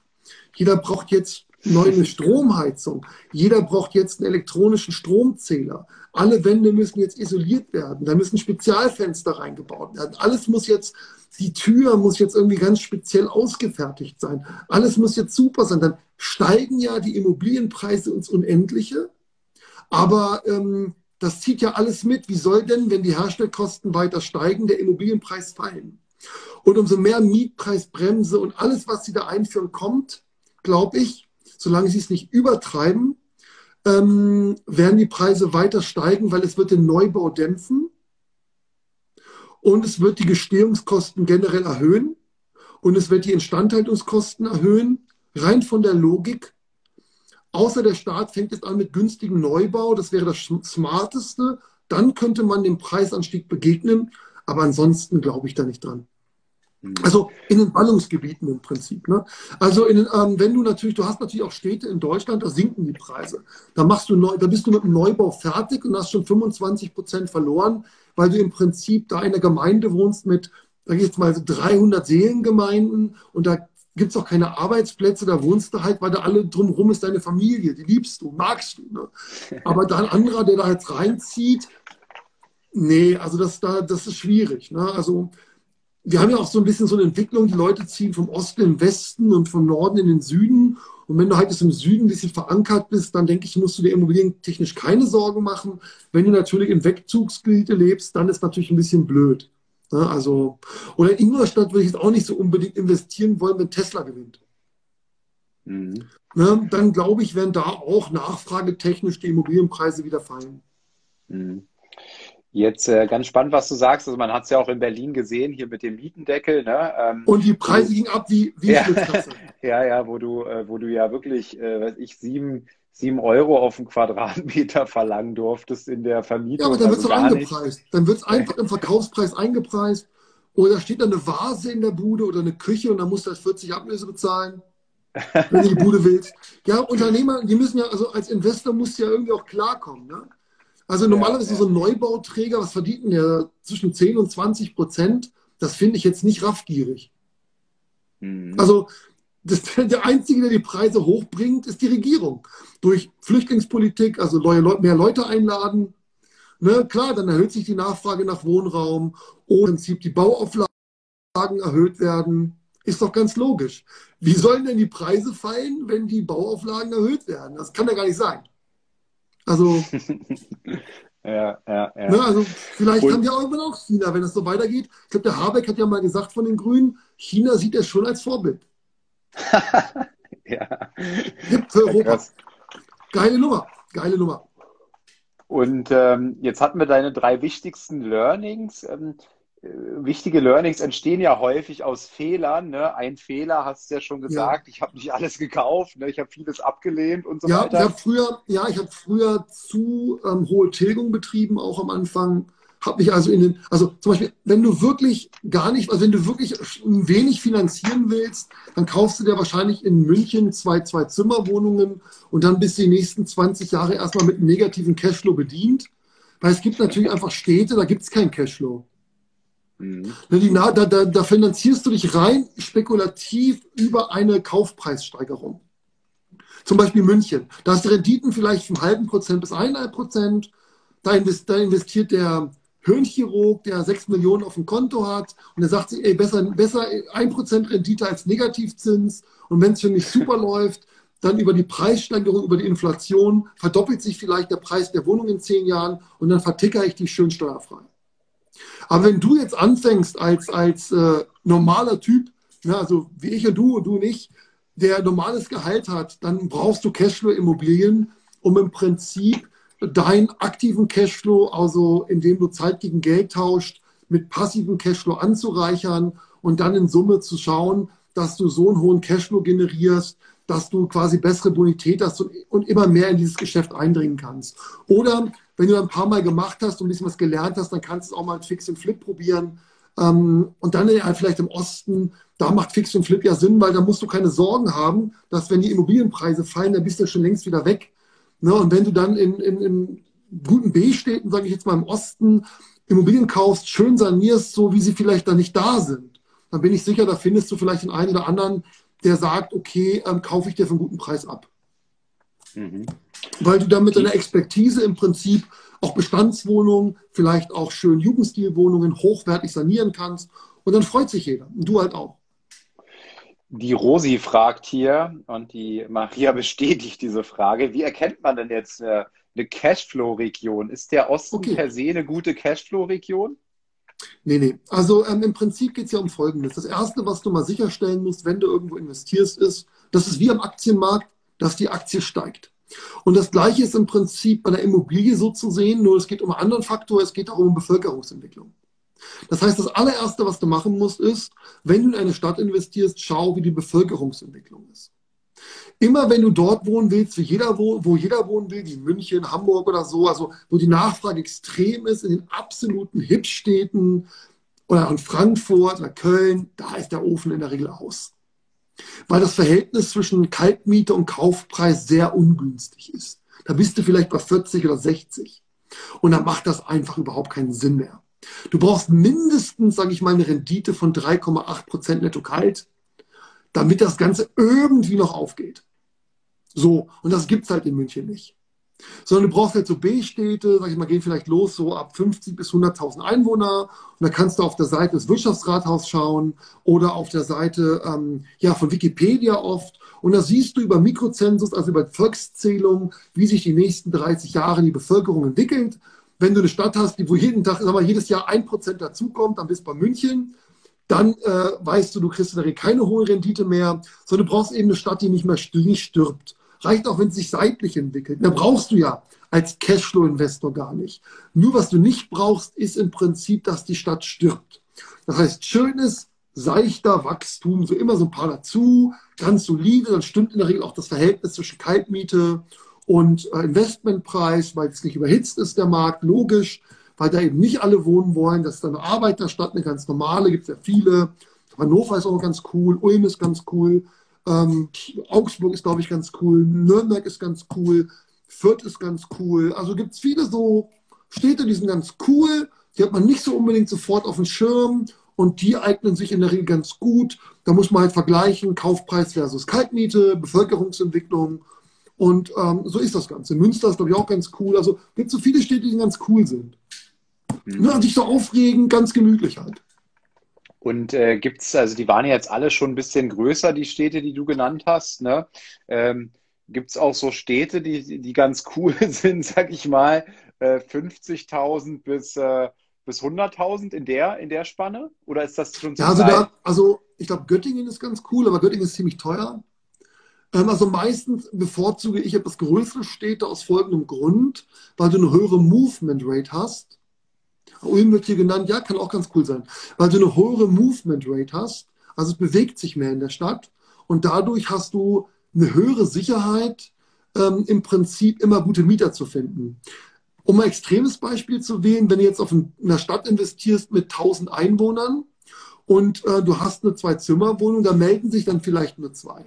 C: jeder braucht jetzt neue Stromheizung. Jeder braucht jetzt einen elektronischen Stromzähler. Alle Wände müssen jetzt isoliert werden. Da müssen Spezialfenster reingebaut werden. Alles muss jetzt, die Tür muss jetzt irgendwie ganz speziell ausgefertigt sein. Alles muss jetzt super sein. Dann steigen ja die Immobilienpreise ins Unendliche. Aber ähm, das zieht ja alles mit. Wie soll denn, wenn die Herstellkosten weiter steigen, der Immobilienpreis fallen? Und umso mehr Mietpreisbremse und alles, was sie da einführen, kommt, glaube ich, solange sie es nicht übertreiben, ähm, werden die Preise weiter steigen, weil es wird den Neubau dämpfen und es wird die Gestehungskosten generell erhöhen und es wird die Instandhaltungskosten erhöhen, rein von der Logik. Außer der Staat fängt jetzt an mit günstigem Neubau, das wäre das Smarteste. Dann könnte man dem Preisanstieg begegnen, aber ansonsten glaube ich da nicht dran. Mhm. Also in den Ballungsgebieten im Prinzip. Ne? Also in, ähm, wenn du natürlich, du hast natürlich auch Städte in Deutschland, da sinken die Preise. Da machst du neu, da bist du mit dem Neubau fertig und hast schon 25 Prozent verloren, weil du im Prinzip da in einer Gemeinde wohnst mit, da jetzt mal 300 Seelengemeinden und da gibt es auch keine Arbeitsplätze, da wohnst du halt, weil da alle drumherum ist deine Familie, die liebst du, magst du. Ne? Aber da ein anderer, der da jetzt reinzieht, nee, also das, da, das ist schwierig. Ne? Also wir haben ja auch so ein bisschen so eine Entwicklung, die Leute ziehen vom Osten in den Westen und vom Norden in den Süden. Und wenn du halt jetzt im Süden ein bisschen verankert bist, dann denke ich, musst du dir immobilientechnisch keine Sorgen machen. Wenn du natürlich im Wegzugsgebiet lebst, dann ist natürlich ein bisschen blöd. Ne? Also, oder in Ingolstadt würde ich jetzt auch nicht so unbedingt investieren wollen, wenn Tesla gewinnt. Mhm. Ne? Dann glaube ich, werden da auch nachfragetechnisch die Immobilienpreise wieder fallen.
B: Mhm. Jetzt äh, ganz spannend, was du sagst. Also man hat es ja auch in Berlin gesehen, hier mit dem Mietendeckel. Ne?
C: Ähm, und die Preise gingen ab wie, wie
B: ja, ja, ja, wo du, äh, wo du ja wirklich, äh, weiß ich, sieben, sieben Euro auf den Quadratmeter verlangen durftest in der Vermietung.
C: Ja, aber dann wird es also eingepreist. Nicht. Dann wird es einfach im Verkaufspreis eingepreist. Oder steht da eine Vase in der Bude oder eine Küche und dann musst du halt 40 Ablöse bezahlen, wenn du die Bude willst. Ja, Unternehmer, die müssen ja, also als Investor musst du ja irgendwie auch klarkommen. Ne? Also normalerweise ja, ja. so ein Neubauträger, was verdient der zwischen 10 und 20 Prozent? Das finde ich jetzt nicht raffgierig. Mhm. Also das, der Einzige, der die Preise hochbringt, ist die Regierung. Durch Flüchtlingspolitik, also mehr Leute einladen. Ne, klar, dann erhöht sich die Nachfrage nach Wohnraum oder im Prinzip die Bauauflagen erhöht werden. Ist doch ganz logisch. Wie sollen denn die Preise fallen, wenn die Bauauflagen erhöht werden? Das kann ja gar nicht sein. Also,
B: ja, ja, ja.
C: Ne, also vielleicht Und, haben ja irgendwann auch China, wenn es so weitergeht. Ich glaube, der Habeck hat ja mal gesagt von den Grünen, China sieht er schon als Vorbild. ja. Gibt für Europa. Krass. Geile Nummer, geile Nummer.
B: Und ähm, jetzt hatten wir deine drei wichtigsten Learnings. Ähm, äh, wichtige Learnings entstehen ja häufig aus Fehlern. Ne? Ein Fehler hast du ja schon gesagt. Ja. Ich habe nicht alles gekauft. Ne? Ich habe vieles abgelehnt und so
C: ja,
B: weiter.
C: Ich hab früher, ja, ich habe früher zu ähm, hohe Tilgung betrieben, auch am Anfang. Habe mich also in den, also zum Beispiel, wenn du wirklich gar nicht, also wenn du wirklich wenig finanzieren willst, dann kaufst du dir wahrscheinlich in München zwei, zwei Zimmerwohnungen und dann bist du die nächsten 20 Jahre erstmal mit einem negativen Cashflow bedient. Weil es gibt natürlich einfach Städte, da gibt es keinen Cashflow. Mhm. Da, da, da finanzierst du dich rein spekulativ über eine Kaufpreissteigerung. Zum Beispiel München. Da hast du Renditen vielleicht vom halben Prozent bis eineinhalb Prozent. Da, investiert der Hirnchirurg, der sechs Millionen auf dem Konto hat und der sagt sich, ey, besser, besser ein Prozent Rendite als Negativzins. Und wenn es für mich super läuft, dann über die Preissteigerung, über die Inflation verdoppelt sich vielleicht der Preis der Wohnung in zehn Jahren und dann vertickere ich die schön steuerfrei. Aber wenn du jetzt anfängst als, als äh, normaler Typ, ja, also wie ich und du und du nicht, der normales Gehalt hat, dann brauchst du Cashflow-Immobilien, um im Prinzip deinen aktiven Cashflow, also indem du Zeit gegen Geld tauscht, mit passivem Cashflow anzureichern und dann in Summe zu schauen, dass du so einen hohen Cashflow generierst, dass du quasi bessere Bonität hast und immer mehr in dieses Geschäft eindringen kannst. Oder wenn du ein paar Mal gemacht hast und ein bisschen was gelernt hast, dann kannst du auch mal ein Fix und Flip probieren. Ähm, und dann vielleicht im Osten, da macht Fix und Flip ja Sinn, weil da musst du keine Sorgen haben, dass wenn die Immobilienpreise fallen, dann bist du schon längst wieder weg. Ne? Und wenn du dann in, in, in guten B-Städten, sage ich jetzt mal im Osten, Immobilien kaufst, schön sanierst, so wie sie vielleicht da nicht da sind, dann bin ich sicher, da findest du vielleicht den einen oder anderen, der sagt, okay, ähm, kaufe ich dir für einen guten Preis ab. Mhm. Weil du dann mit deiner Expertise im Prinzip auch Bestandswohnungen, vielleicht auch schön Jugendstilwohnungen hochwertig sanieren kannst. Und dann freut sich jeder. Und du halt auch.
B: Die Rosi fragt hier und die Maria bestätigt diese Frage. Wie erkennt man denn jetzt eine, eine Cashflow-Region? Ist der Osten okay. per se eine gute Cashflow-Region?
C: Nee, nee. Also ähm, im Prinzip geht es ja um Folgendes. Das Erste, was du mal sicherstellen musst, wenn du irgendwo investierst, ist, dass es wie am Aktienmarkt, dass die Aktie steigt. Und das Gleiche ist im Prinzip bei der Immobilie so zu sehen, nur es geht um einen anderen Faktor, es geht auch um Bevölkerungsentwicklung. Das heißt, das allererste, was du machen musst, ist, wenn du in eine Stadt investierst, schau, wie die Bevölkerungsentwicklung ist. Immer wenn du dort wohnen willst, wie jeder, wo, wo jeder wohnen will, wie München, Hamburg oder so, also wo die Nachfrage extrem ist, in den absoluten Hipstädten oder in Frankfurt oder Köln, da ist der Ofen in der Regel aus weil das Verhältnis zwischen Kaltmiete und Kaufpreis sehr ungünstig ist. Da bist du vielleicht bei 40 oder 60. Und dann macht das einfach überhaupt keinen Sinn mehr. Du brauchst mindestens, sage ich mal, eine Rendite von 3,8 Prozent netto kalt, damit das Ganze irgendwie noch aufgeht. So, und das gibt es halt in München nicht. Sondern du brauchst halt so B-Städte, sag ich mal, gehen vielleicht los so ab 50 bis 100.000 Einwohner. Und da kannst du auf der Seite des Wirtschaftsrathaus schauen oder auf der Seite ähm, ja, von Wikipedia oft. Und da siehst du über Mikrozensus, also über Volkszählung, wie sich die nächsten 30 Jahre die Bevölkerung entwickelt. Wenn du eine Stadt hast, wo jeden Tag, sag mal, jedes Jahr ein Prozent dazukommt, dann bist du bei München dann äh, weißt du, du kriegst in der Regel keine hohe Rendite mehr, sondern du brauchst eben eine Stadt, die nicht mehr stirbt. Reicht auch, wenn es sich seitlich entwickelt. Da brauchst du ja als Cashflow-Investor gar nicht. Nur was du nicht brauchst, ist im Prinzip, dass die Stadt stirbt. Das heißt, schönes, seichter Wachstum, so immer so ein paar dazu, ganz solide, dann stimmt in der Regel auch das Verhältnis zwischen Kaltmiete und äh, Investmentpreis, weil es nicht überhitzt ist, der Markt, logisch weil da eben nicht alle wohnen wollen. Das ist eine Arbeiterstadt, eine ganz normale, gibt es ja viele. Hannover ist auch ganz cool, Ulm ist ganz cool, ähm, Augsburg ist, glaube ich, ganz cool, Nürnberg ist ganz cool, Fürth ist ganz cool. Also gibt es viele so Städte, die sind ganz cool, die hat man nicht so unbedingt sofort auf dem Schirm und die eignen sich in der Regel ganz gut. Da muss man halt vergleichen, Kaufpreis versus Kaltmiete, Bevölkerungsentwicklung und ähm, so ist das Ganze. Münster ist, glaube ich, auch ganz cool. Also gibt es so viele Städte, die ganz cool sind. Mhm. Ja, sich so aufregen, ganz gemütlich halt.
B: Und äh, gibt es, also die waren ja jetzt alle schon ein bisschen größer, die Städte, die du genannt hast. Ne? Ähm, gibt es auch so Städte, die, die ganz cool sind, sag ich mal, äh, 50.000 bis, äh, bis 100.000 in der, in der Spanne? Oder ist das schon
C: so? Ja, also, da, also ich glaube, Göttingen ist ganz cool, aber Göttingen ist ziemlich teuer. Ähm, also meistens bevorzuge ich etwas größere Städte aus folgendem Grund, weil du eine höhere Movement Rate hast. Ulm wird hier genannt, ja, kann auch ganz cool sein, weil du eine höhere Movement Rate hast, also es bewegt sich mehr in der Stadt und dadurch hast du eine höhere Sicherheit, ähm, im Prinzip immer gute Mieter zu finden. Um ein extremes Beispiel zu wählen, wenn du jetzt auf einer Stadt investierst mit 1000 Einwohnern und äh, du hast eine Zwei-Zimmer-Wohnung, da melden sich dann vielleicht nur zwei.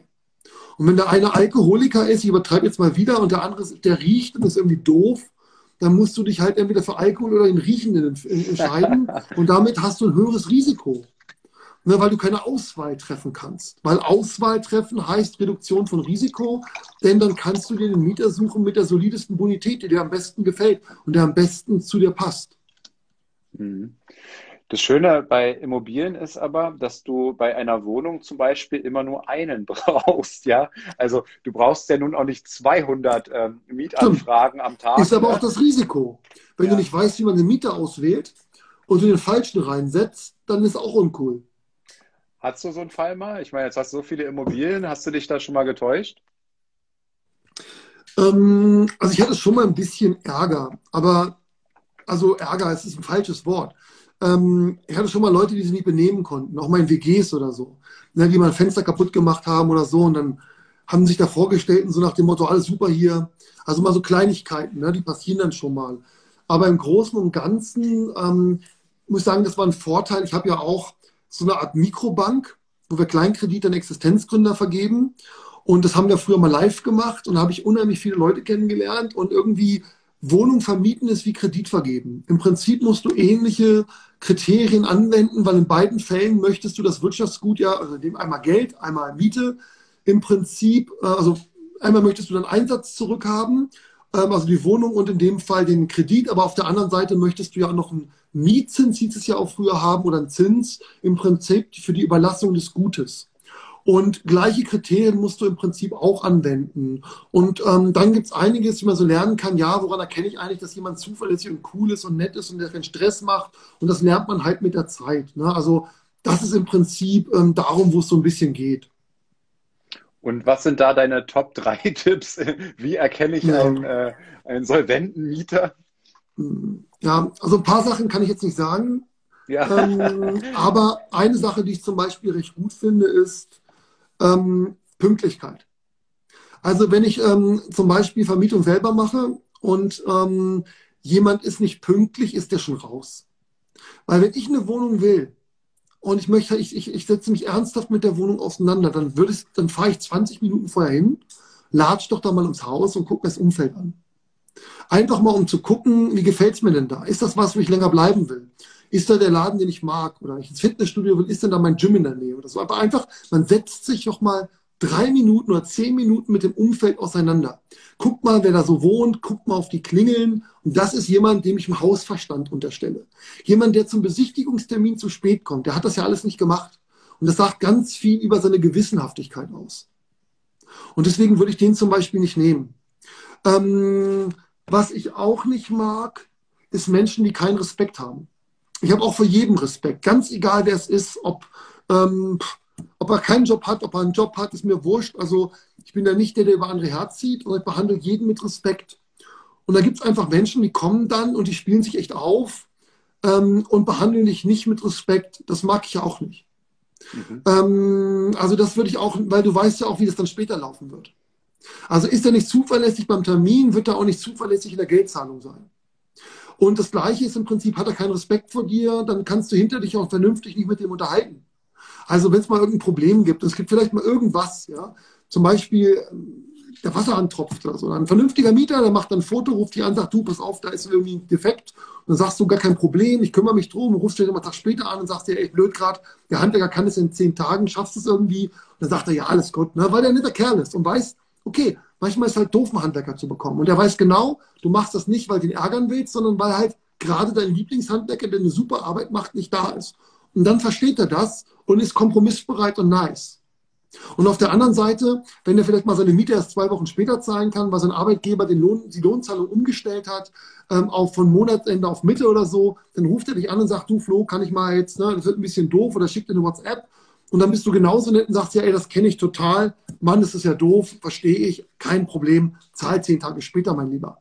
C: Und wenn der eine Alkoholiker ist, ich übertreibe jetzt mal wieder, und der andere, der riecht und ist irgendwie doof, dann musst du dich halt entweder für Alkohol oder den Riechenden entscheiden und damit hast du ein höheres Risiko. Ne, weil du keine Auswahl treffen kannst. Weil Auswahl treffen heißt Reduktion von Risiko, denn dann kannst du dir den Mieter suchen mit der solidesten Bonität, die dir am besten gefällt und der am besten zu dir passt.
B: Mhm. Das Schöne bei Immobilien ist aber, dass du bei einer Wohnung zum Beispiel immer nur einen brauchst, ja. Also du brauchst ja nun auch nicht 200 ähm, Mietanfragen am Tag.
C: Ist aber auch das Risiko. Wenn ja. du nicht weißt, wie man den Mieter auswählt und du den falschen reinsetzt, dann ist auch uncool.
B: Hast du so einen Fall mal? Ich meine, jetzt hast du so viele Immobilien. Hast du dich da schon mal getäuscht?
C: Ähm, also ich hatte schon mal ein bisschen Ärger, aber also Ärger, es ist ein falsches Wort. Ähm, ich hatte schon mal Leute, die sich nicht benehmen konnten, auch mal in WGs oder so, ne, die mal ein Fenster kaputt gemacht haben oder so und dann haben sich da vorgestellt und so nach dem Motto, alles super hier. Also mal so Kleinigkeiten, ne, die passieren dann schon mal. Aber im Großen und Ganzen ähm, muss ich sagen, das war ein Vorteil. Ich habe ja auch so eine Art Mikrobank, wo wir Kleinkredite an Existenzgründer vergeben. Und das haben wir früher mal live gemacht und da habe ich unheimlich viele Leute kennengelernt und irgendwie Wohnung vermieten ist wie Kredit vergeben. Im Prinzip musst du ähnliche Kriterien anwenden, weil in beiden Fällen möchtest du das Wirtschaftsgut ja, also dem einmal Geld, einmal Miete, im Prinzip, äh, also einmal möchtest du dann Einsatz zurückhaben, ähm, also die Wohnung und in dem Fall den Kredit, aber auf der anderen Seite möchtest du ja noch einen Mietzins, hieß es ja auch früher haben, oder einen Zins, im Prinzip für die Überlassung des Gutes. Und gleiche Kriterien musst du im Prinzip auch anwenden. Und ähm, dann gibt es einiges, wie man so lernen kann, ja, woran erkenne ich eigentlich, dass jemand zuverlässig und cool ist und nett ist und der keinen Stress macht. Und das lernt man halt mit der Zeit. Ne? Also das ist im Prinzip ähm, darum, wo es so ein bisschen geht.
B: Und was sind da deine Top 3 Tipps? Wie erkenne ich ja. einen, äh, einen solventen Mieter?
C: Ja, also ein paar Sachen kann ich jetzt nicht sagen. Ja. Ähm, aber eine Sache, die ich zum Beispiel recht gut finde, ist, ähm, Pünktlichkeit. Also wenn ich ähm, zum Beispiel Vermietung selber mache und ähm, jemand ist nicht pünktlich, ist der schon raus. Weil wenn ich eine Wohnung will und ich möchte, ich, ich, ich setze mich ernsthaft mit der Wohnung auseinander, dann würde ich, dann fahre ich 20 Minuten vorher hin, latsch doch da mal ins Haus und gucke mir das Umfeld an. Einfach mal, um zu gucken, wie gefällt es mir denn da? Ist das was, wo ich länger bleiben will? Ist da der Laden, den ich mag? Oder ich ins Fitnessstudio will, ist denn da mein Gym in der Nähe? Oder so. Aber einfach, man setzt sich noch mal drei Minuten oder zehn Minuten mit dem Umfeld auseinander. Guck mal, wer da so wohnt, guck mal auf die Klingeln. Und das ist jemand, dem ich im Hausverstand unterstelle. Jemand, der zum Besichtigungstermin zu spät kommt, der hat das ja alles nicht gemacht. Und das sagt ganz viel über seine Gewissenhaftigkeit aus. Und deswegen würde ich den zum Beispiel nicht nehmen. Ähm, was ich auch nicht mag, ist Menschen, die keinen Respekt haben. Ich habe auch vor jedem Respekt, ganz egal wer es ist, ob, ähm, ob er keinen Job hat, ob er einen Job hat, ist mir wurscht. Also ich bin da nicht der, der über andere herzieht und ich behandle jeden mit Respekt. Und da gibt es einfach Menschen, die kommen dann und die spielen sich echt auf ähm, und behandeln dich nicht mit Respekt. Das mag ich ja auch nicht. Mhm. Ähm, also das würde ich auch, weil du weißt ja auch, wie das dann später laufen wird. Also ist er nicht zuverlässig beim Termin, wird er auch nicht zuverlässig in der Geldzahlung sein. Und das Gleiche ist im Prinzip, hat er keinen Respekt vor dir, dann kannst du hinter dich auch vernünftig nicht mit dem unterhalten. Also wenn es mal irgendein Problem gibt, es gibt vielleicht mal irgendwas, ja, zum Beispiel ähm, der Wasserhahn tropft oder so. Ein vernünftiger Mieter, der macht dann ein Foto, ruft dich an, sagt, du, pass auf, da ist irgendwie ein Defekt. Und dann sagst du, gar kein Problem, ich kümmere mich drum, rufst dich einen Tag später an und sagst dir, ey, blöd gerade, der Handwerker kann es in zehn Tagen, schaffst es irgendwie. Und dann sagt er, ja, alles gut, ne? weil der ein netter Kerl ist und weiß, okay, manchmal ist es halt doof, einen Handwerker zu bekommen. Und er weiß genau, du machst das nicht, weil du ihn ärgern willst, sondern weil halt gerade dein Lieblingshandwerker, der eine super Arbeit macht, nicht da ist. Und dann versteht er das und ist kompromissbereit und nice. Und auf der anderen Seite, wenn er vielleicht mal seine Miete erst zwei Wochen später zahlen kann, weil sein Arbeitgeber den Lohn, die Lohnzahlung umgestellt hat, ähm, auch von Monatsende auf Mitte oder so, dann ruft er dich an und sagt, du Flo, kann ich mal jetzt, ne, das wird ein bisschen doof oder schickt dir eine WhatsApp. Und dann bist du genauso nett und sagst, ja, ey, das kenne ich total. Mann, das ist ja doof, verstehe ich, kein Problem, zahl zehn Tage später, mein Lieber.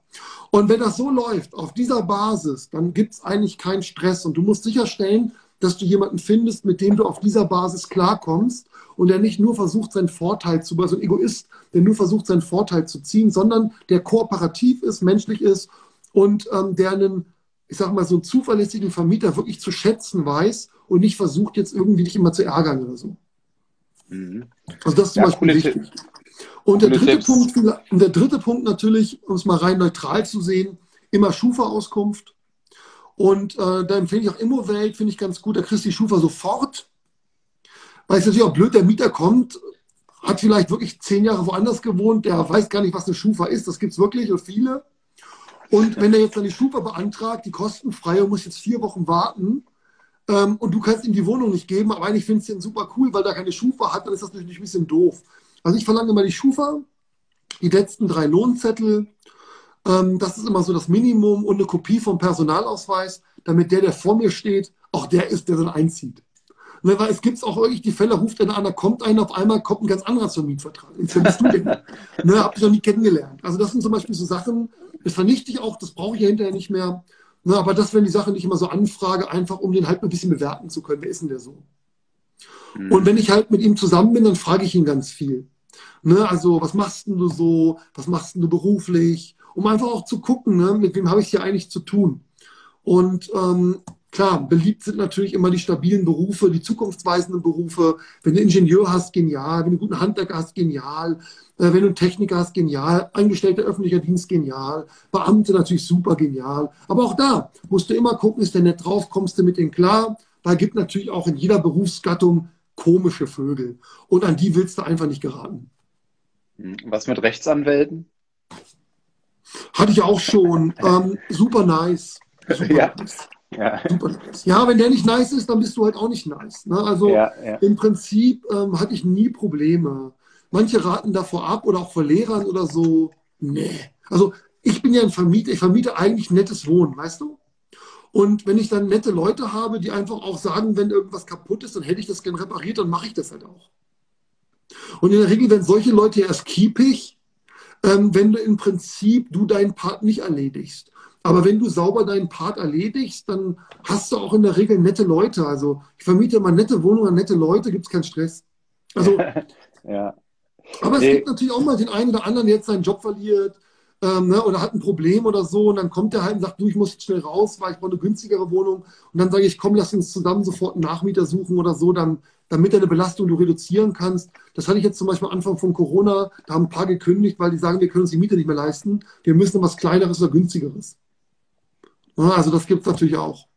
C: Und wenn das so läuft, auf dieser Basis, dann gibt es eigentlich keinen Stress und du musst sicherstellen, dass du jemanden findest, mit dem du auf dieser Basis klarkommst und der nicht nur versucht, seinen Vorteil zu, also ein Egoist, der nur versucht, seinen Vorteil zu ziehen, sondern der kooperativ ist, menschlich ist und ähm, der einen, ich sag mal, so einen zuverlässigen Vermieter wirklich zu schätzen weiß und nicht versucht, jetzt irgendwie dich immer zu ärgern oder so. Mhm. Also das ist zum ja, Beispiel wichtig. Und der, dritte Punkt, der dritte Punkt natürlich, um es mal rein neutral zu sehen, immer Schufa-Auskunft. Und äh, da empfehle ich auch Immowelt, finde ich ganz gut. Da kriegst du die Schufa sofort. Weil es natürlich auch blöd, der Mieter kommt, hat vielleicht wirklich zehn Jahre woanders gewohnt, der weiß gar nicht, was eine Schufa ist. Das gibt es wirklich und viele. Und wenn er jetzt dann die Schufa beantragt, die kostenfrei und muss jetzt vier Wochen warten, ähm, und du kannst ihm die Wohnung nicht geben, aber eigentlich findest du ihn super cool, weil er keine Schufa hat, dann ist das natürlich ein bisschen doof. Also ich verlange immer die Schufa, die letzten drei Lohnzettel, ähm, das ist immer so das Minimum und eine Kopie vom Personalausweis, damit der, der vor mir steht, auch der ist, der dann einzieht. Ne, weil es gibt auch wirklich die Fälle, ruft einer an, da kommt einer, auf einmal kommt ein ganz anderer zum Mietvertrag. Jetzt bist du denn? ne, hab ich noch nie kennengelernt. Also das sind zum Beispiel so Sachen, das vernichte ich auch, das brauche ich ja hinterher nicht mehr. Ne, aber das wären die Sachen, die ich immer so anfrage, einfach um den halt ein bisschen bewerten zu können. Wer ist denn der so? Mhm. Und wenn ich halt mit ihm zusammen bin, dann frage ich ihn ganz viel. Ne, also, was machst denn du so? Was machst denn du beruflich? Um einfach auch zu gucken, ne, mit wem habe ich hier eigentlich zu tun? Und ähm, Klar, beliebt sind natürlich immer die stabilen Berufe, die zukunftsweisenden Berufe. Wenn du Ingenieur hast, genial. Wenn du einen guten Handwerker hast, genial. Äh, wenn du einen Techniker hast, genial. Angestellter öffentlicher Dienst, genial. Beamte natürlich super genial. Aber auch da musst du immer gucken, ist der nett drauf, kommst du mit denen klar. Es gibt natürlich auch in jeder Berufsgattung komische Vögel. Und an die willst du einfach nicht geraten.
B: Was mit Rechtsanwälten?
C: Hatte ich auch schon. Ähm, super nice. Super
B: ja. nice.
C: Ja. Ja, wenn der nicht nice ist, dann bist du halt auch nicht nice. Ne? Also ja, ja. im Prinzip ähm, hatte ich nie Probleme. Manche raten davor ab oder auch vor Lehrern oder so. Nee. Also ich bin ja ein Vermieter, ich vermiete eigentlich nettes Wohnen, weißt du? Und wenn ich dann nette Leute habe, die einfach auch sagen, wenn irgendwas kaputt ist, dann hätte ich das gern repariert, dann mache ich das halt auch. Und in der Regel werden solche Leute erst kiepig, ähm, wenn du im Prinzip du deinen Part nicht erledigst. Aber wenn du sauber deinen Part erledigst, dann hast du auch in der Regel nette Leute. Also ich vermiete immer nette Wohnungen an nette Leute, gibt es keinen Stress. Also, ja. Aber es nee. gibt natürlich auch mal den einen oder anderen, der jetzt seinen Job verliert ähm, ne, oder hat ein Problem oder so und dann kommt der halt und sagt, du, ich muss jetzt schnell raus, weil ich brauche eine günstigere Wohnung. Und dann sage ich, komm, lass uns zusammen sofort einen Nachmieter suchen oder so, dann, damit deine Belastung du reduzieren kannst. Das hatte ich jetzt zum Beispiel am Anfang von Corona, da haben ein paar gekündigt, weil die sagen, wir können uns die Miete nicht mehr leisten. Wir müssen was Kleineres oder Günstigeres. Also das gibt es natürlich auch.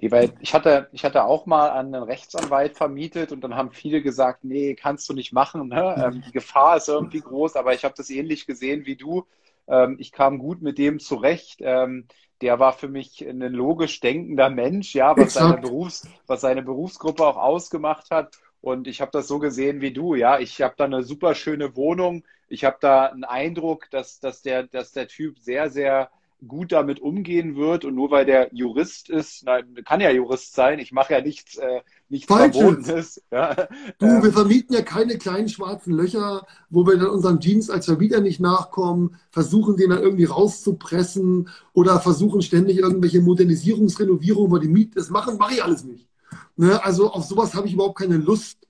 B: Nee, weil ich hatte, ich hatte auch mal an einen Rechtsanwalt vermietet und dann haben viele gesagt, nee, kannst du nicht machen. Ne? Ähm, die Gefahr ist irgendwie groß, aber ich habe das ähnlich gesehen wie du. Ähm, ich kam gut mit dem zurecht. Ähm, der war für mich ein logisch denkender Mensch, ja, was seine, Berufs-, was seine Berufsgruppe auch ausgemacht hat. Und ich habe das so gesehen wie du, ja. Ich habe da eine super schöne Wohnung. Ich habe da einen Eindruck, dass, dass, der, dass der Typ sehr, sehr gut damit umgehen wird. Und nur weil der Jurist ist, nein, kann ja Jurist sein, ich mache ja nichts, äh, nichts Verbotenes. Ja.
C: Du, wir ähm. vermieten ja keine kleinen schwarzen Löcher, wo wir dann unserem Dienst als Vermieter nicht nachkommen, versuchen den dann irgendwie rauszupressen oder versuchen ständig irgendwelche Modernisierungsrenovierungen, wo die Miete das machen, mache ich alles nicht. Ne? Also auf sowas habe ich überhaupt keine Lust.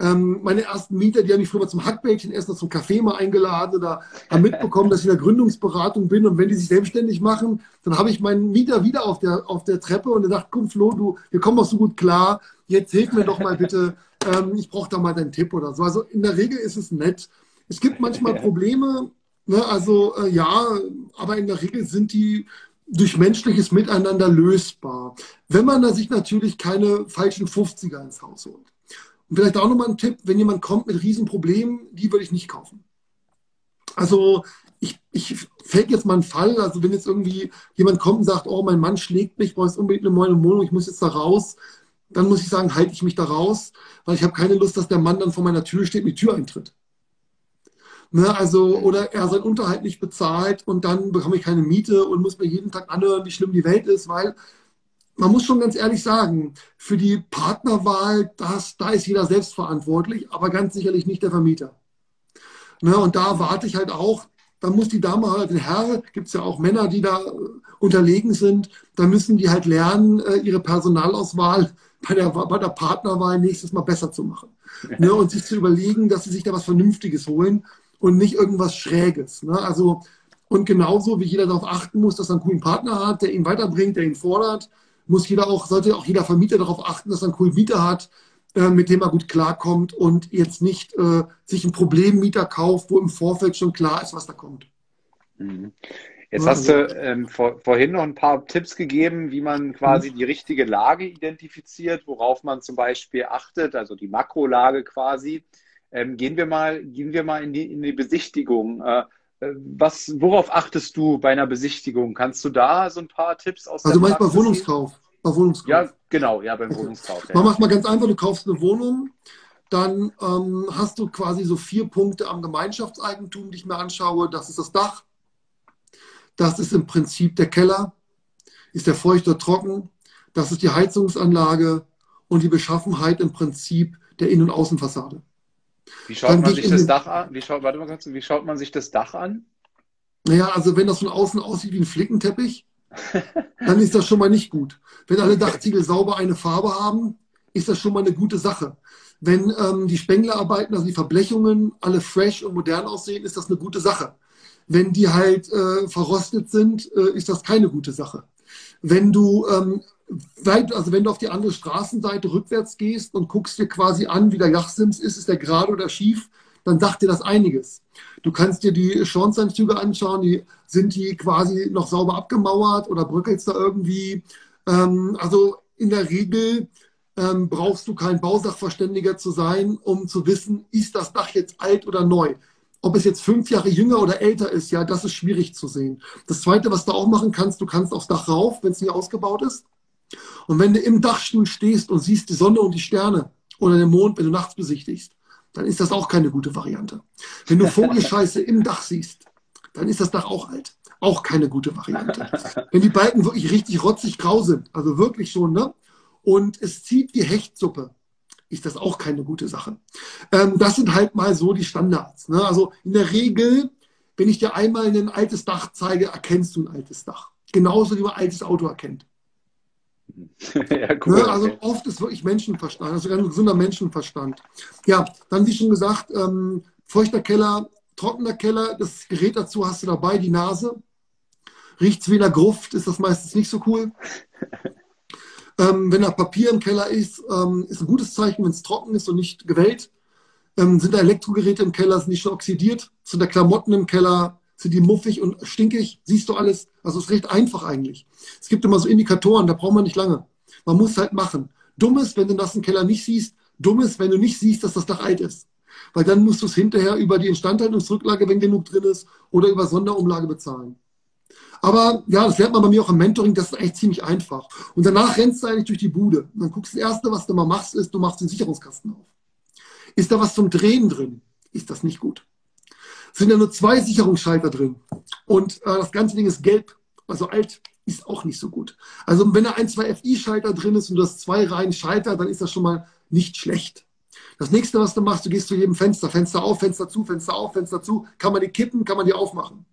C: Ähm, meine ersten Mieter, die haben mich früher mal zum Hackbällchen essen, zum Kaffee mal eingeladen oder haben mitbekommen, dass ich in der Gründungsberatung bin. Und wenn die sich selbstständig machen, dann habe ich meinen Mieter wieder auf der, auf der Treppe und er dachte, komm Flo, du, wir kommen auch so gut klar. Jetzt hilf mir doch mal bitte. Ähm, ich brauche da mal deinen Tipp oder so. Also in der Regel ist es nett. Es gibt manchmal Probleme, ne? also äh, ja, aber in der Regel sind die durch menschliches Miteinander lösbar. Wenn man da sich natürlich keine falschen 50er ins Haus holt. Und vielleicht auch nochmal ein Tipp, wenn jemand kommt mit Riesenproblemen, die würde ich nicht kaufen. Also ich, ich fällt jetzt mal ein Fall, also wenn jetzt irgendwie jemand kommt und sagt, oh, mein Mann schlägt mich, ich brauche jetzt unbedingt eine neue Wohnung, ich muss jetzt da raus, dann muss ich sagen, halte ich mich da raus, weil ich habe keine Lust, dass der Mann dann vor meiner Tür steht und die Tür eintritt. Ne, also, oder er seinen Unterhalt nicht bezahlt und dann bekomme ich keine Miete und muss mir jeden Tag anhören, wie schlimm die Welt ist, weil man muss schon ganz ehrlich sagen, für die Partnerwahl, das, da ist jeder selbst verantwortlich, aber ganz sicherlich nicht der Vermieter. Ne, und da warte ich halt auch, da muss die Dame halt, der Herr, gibt es ja auch Männer, die da äh, unterlegen sind, da müssen die halt lernen, äh, ihre Personalauswahl bei der, bei der Partnerwahl nächstes Mal besser zu machen. Ne, und sich zu überlegen, dass sie sich da was Vernünftiges holen und nicht irgendwas Schräges. Ne? Also, und genauso wie jeder darauf achten muss, dass er einen coolen Partner hat, der ihn weiterbringt, der ihn fordert, muss jeder auch, sollte auch jeder Vermieter darauf achten, dass er einen coolen Mieter hat, äh, mit dem er gut klarkommt und jetzt nicht äh, sich einen Problemmieter kauft, wo im Vorfeld schon klar ist, was da kommt.
B: Mhm. Jetzt hast du ähm, vor, vorhin noch ein paar Tipps gegeben, wie man quasi mhm. die richtige Lage identifiziert, worauf man zum Beispiel achtet, also die Makrolage quasi. Ähm, gehen wir mal, gehen wir mal in die, in die Besichtigung. Äh, was, worauf achtest du bei einer Besichtigung? Kannst du da so ein paar Tipps aus
C: Also manchmal Wohnungskauf.
B: Bei Wohnungskauf. Ja, genau, ja, beim Wohnungskauf. Ja.
C: Man macht mal ganz einfach, du kaufst eine Wohnung, dann ähm, hast du quasi so vier Punkte am Gemeinschaftseigentum, die ich mir anschaue. Das ist das Dach, das ist im Prinzip der Keller, ist der feucht oder trocken, das ist die Heizungsanlage und die Beschaffenheit im Prinzip der Innen- und Außenfassade.
B: Wie schaut man sich das Dach an? Wie schaut, warte mal kurz, wie schaut man sich das Dach an?
C: Naja, also wenn das von außen aussieht wie ein Flickenteppich, dann ist das schon mal nicht gut. Wenn alle Dachziegel sauber eine Farbe haben, ist das schon mal eine gute Sache. Wenn ähm, die Spenglerarbeiten, also die Verblechungen, alle fresh und modern aussehen, ist das eine gute Sache. Wenn die halt äh, verrostet sind, äh, ist das keine gute Sache. Wenn du ähm, weit, also wenn du auf die andere Straßenseite rückwärts gehst und guckst dir quasi an, wie der Yachtsims ist, ist der gerade oder schief, dann sagt dir das einiges. Du kannst dir die Schornsteinzüge anschauen, die sind die quasi noch sauber abgemauert oder bröckelst da irgendwie. Ähm, also in der Regel ähm, brauchst du kein Bausachverständiger zu sein, um zu wissen, ist das Dach jetzt alt oder neu. Ob es jetzt fünf Jahre jünger oder älter ist, ja, das ist schwierig zu sehen. Das Zweite, was du auch machen kannst, du kannst aufs Dach rauf, wenn es nicht ausgebaut ist. Und wenn du im Dachstuhl stehst und siehst die Sonne und die Sterne oder den Mond, wenn du nachts besichtigst, dann ist das auch keine gute Variante. Wenn du Vogelscheiße im Dach siehst, dann ist das Dach auch alt. Auch keine gute Variante. Wenn die Balken wirklich richtig rotzig grau sind, also wirklich schon, ne? Und es zieht wie Hechtsuppe, ist das auch keine gute Sache. Ähm, das sind halt mal so die Standards. Ne? Also in der Regel, wenn ich dir einmal ein altes Dach zeige, erkennst du ein altes Dach. Genauso wie man ein altes Auto erkennt. ja, cool, ne, also oft ist wirklich Menschenverstand, also ein gesunder Menschenverstand. Ja, dann wie schon gesagt, ähm, feuchter Keller, trockener Keller, das Gerät dazu hast du dabei, die Nase. Riecht es wie in der Gruft, ist das meistens nicht so cool. ähm, wenn da Papier im Keller ist, ähm, ist ein gutes Zeichen, wenn es trocken ist und nicht gewellt. Ähm, sind da Elektrogeräte im Keller, sind die schon oxidiert? Sind da Klamotten im Keller? Sind die muffig und stinkig? Siehst du alles? Also es ist recht einfach eigentlich. Es gibt immer so Indikatoren, da braucht man nicht lange. Man muss halt machen. Dummes, wenn du im Keller nicht siehst, dummes, wenn du nicht siehst, dass das Dach alt ist. Weil dann musst du es hinterher über die Instandhaltungsrücklage, wenn genug drin ist, oder über Sonderumlage bezahlen. Aber ja, das lernt man bei mir auch im Mentoring, das ist eigentlich ziemlich einfach. Und danach rennst du eigentlich durch die Bude. Und dann guckst du, das Erste, was du mal machst, ist, du machst den Sicherungskasten auf. Ist da was zum Drehen drin? Ist das nicht gut. Sind da nur zwei Sicherungsschalter drin. Und äh, das ganze Ding ist gelb, also alt, ist auch nicht so gut. Also wenn da ein, zwei FI-Schalter drin ist und du hast zwei Reihen Schalter, dann ist das schon mal nicht schlecht. Das nächste, was du machst, du gehst zu jedem Fenster, Fenster auf, Fenster zu, Fenster auf, Fenster zu. Kann man die kippen, kann man die aufmachen.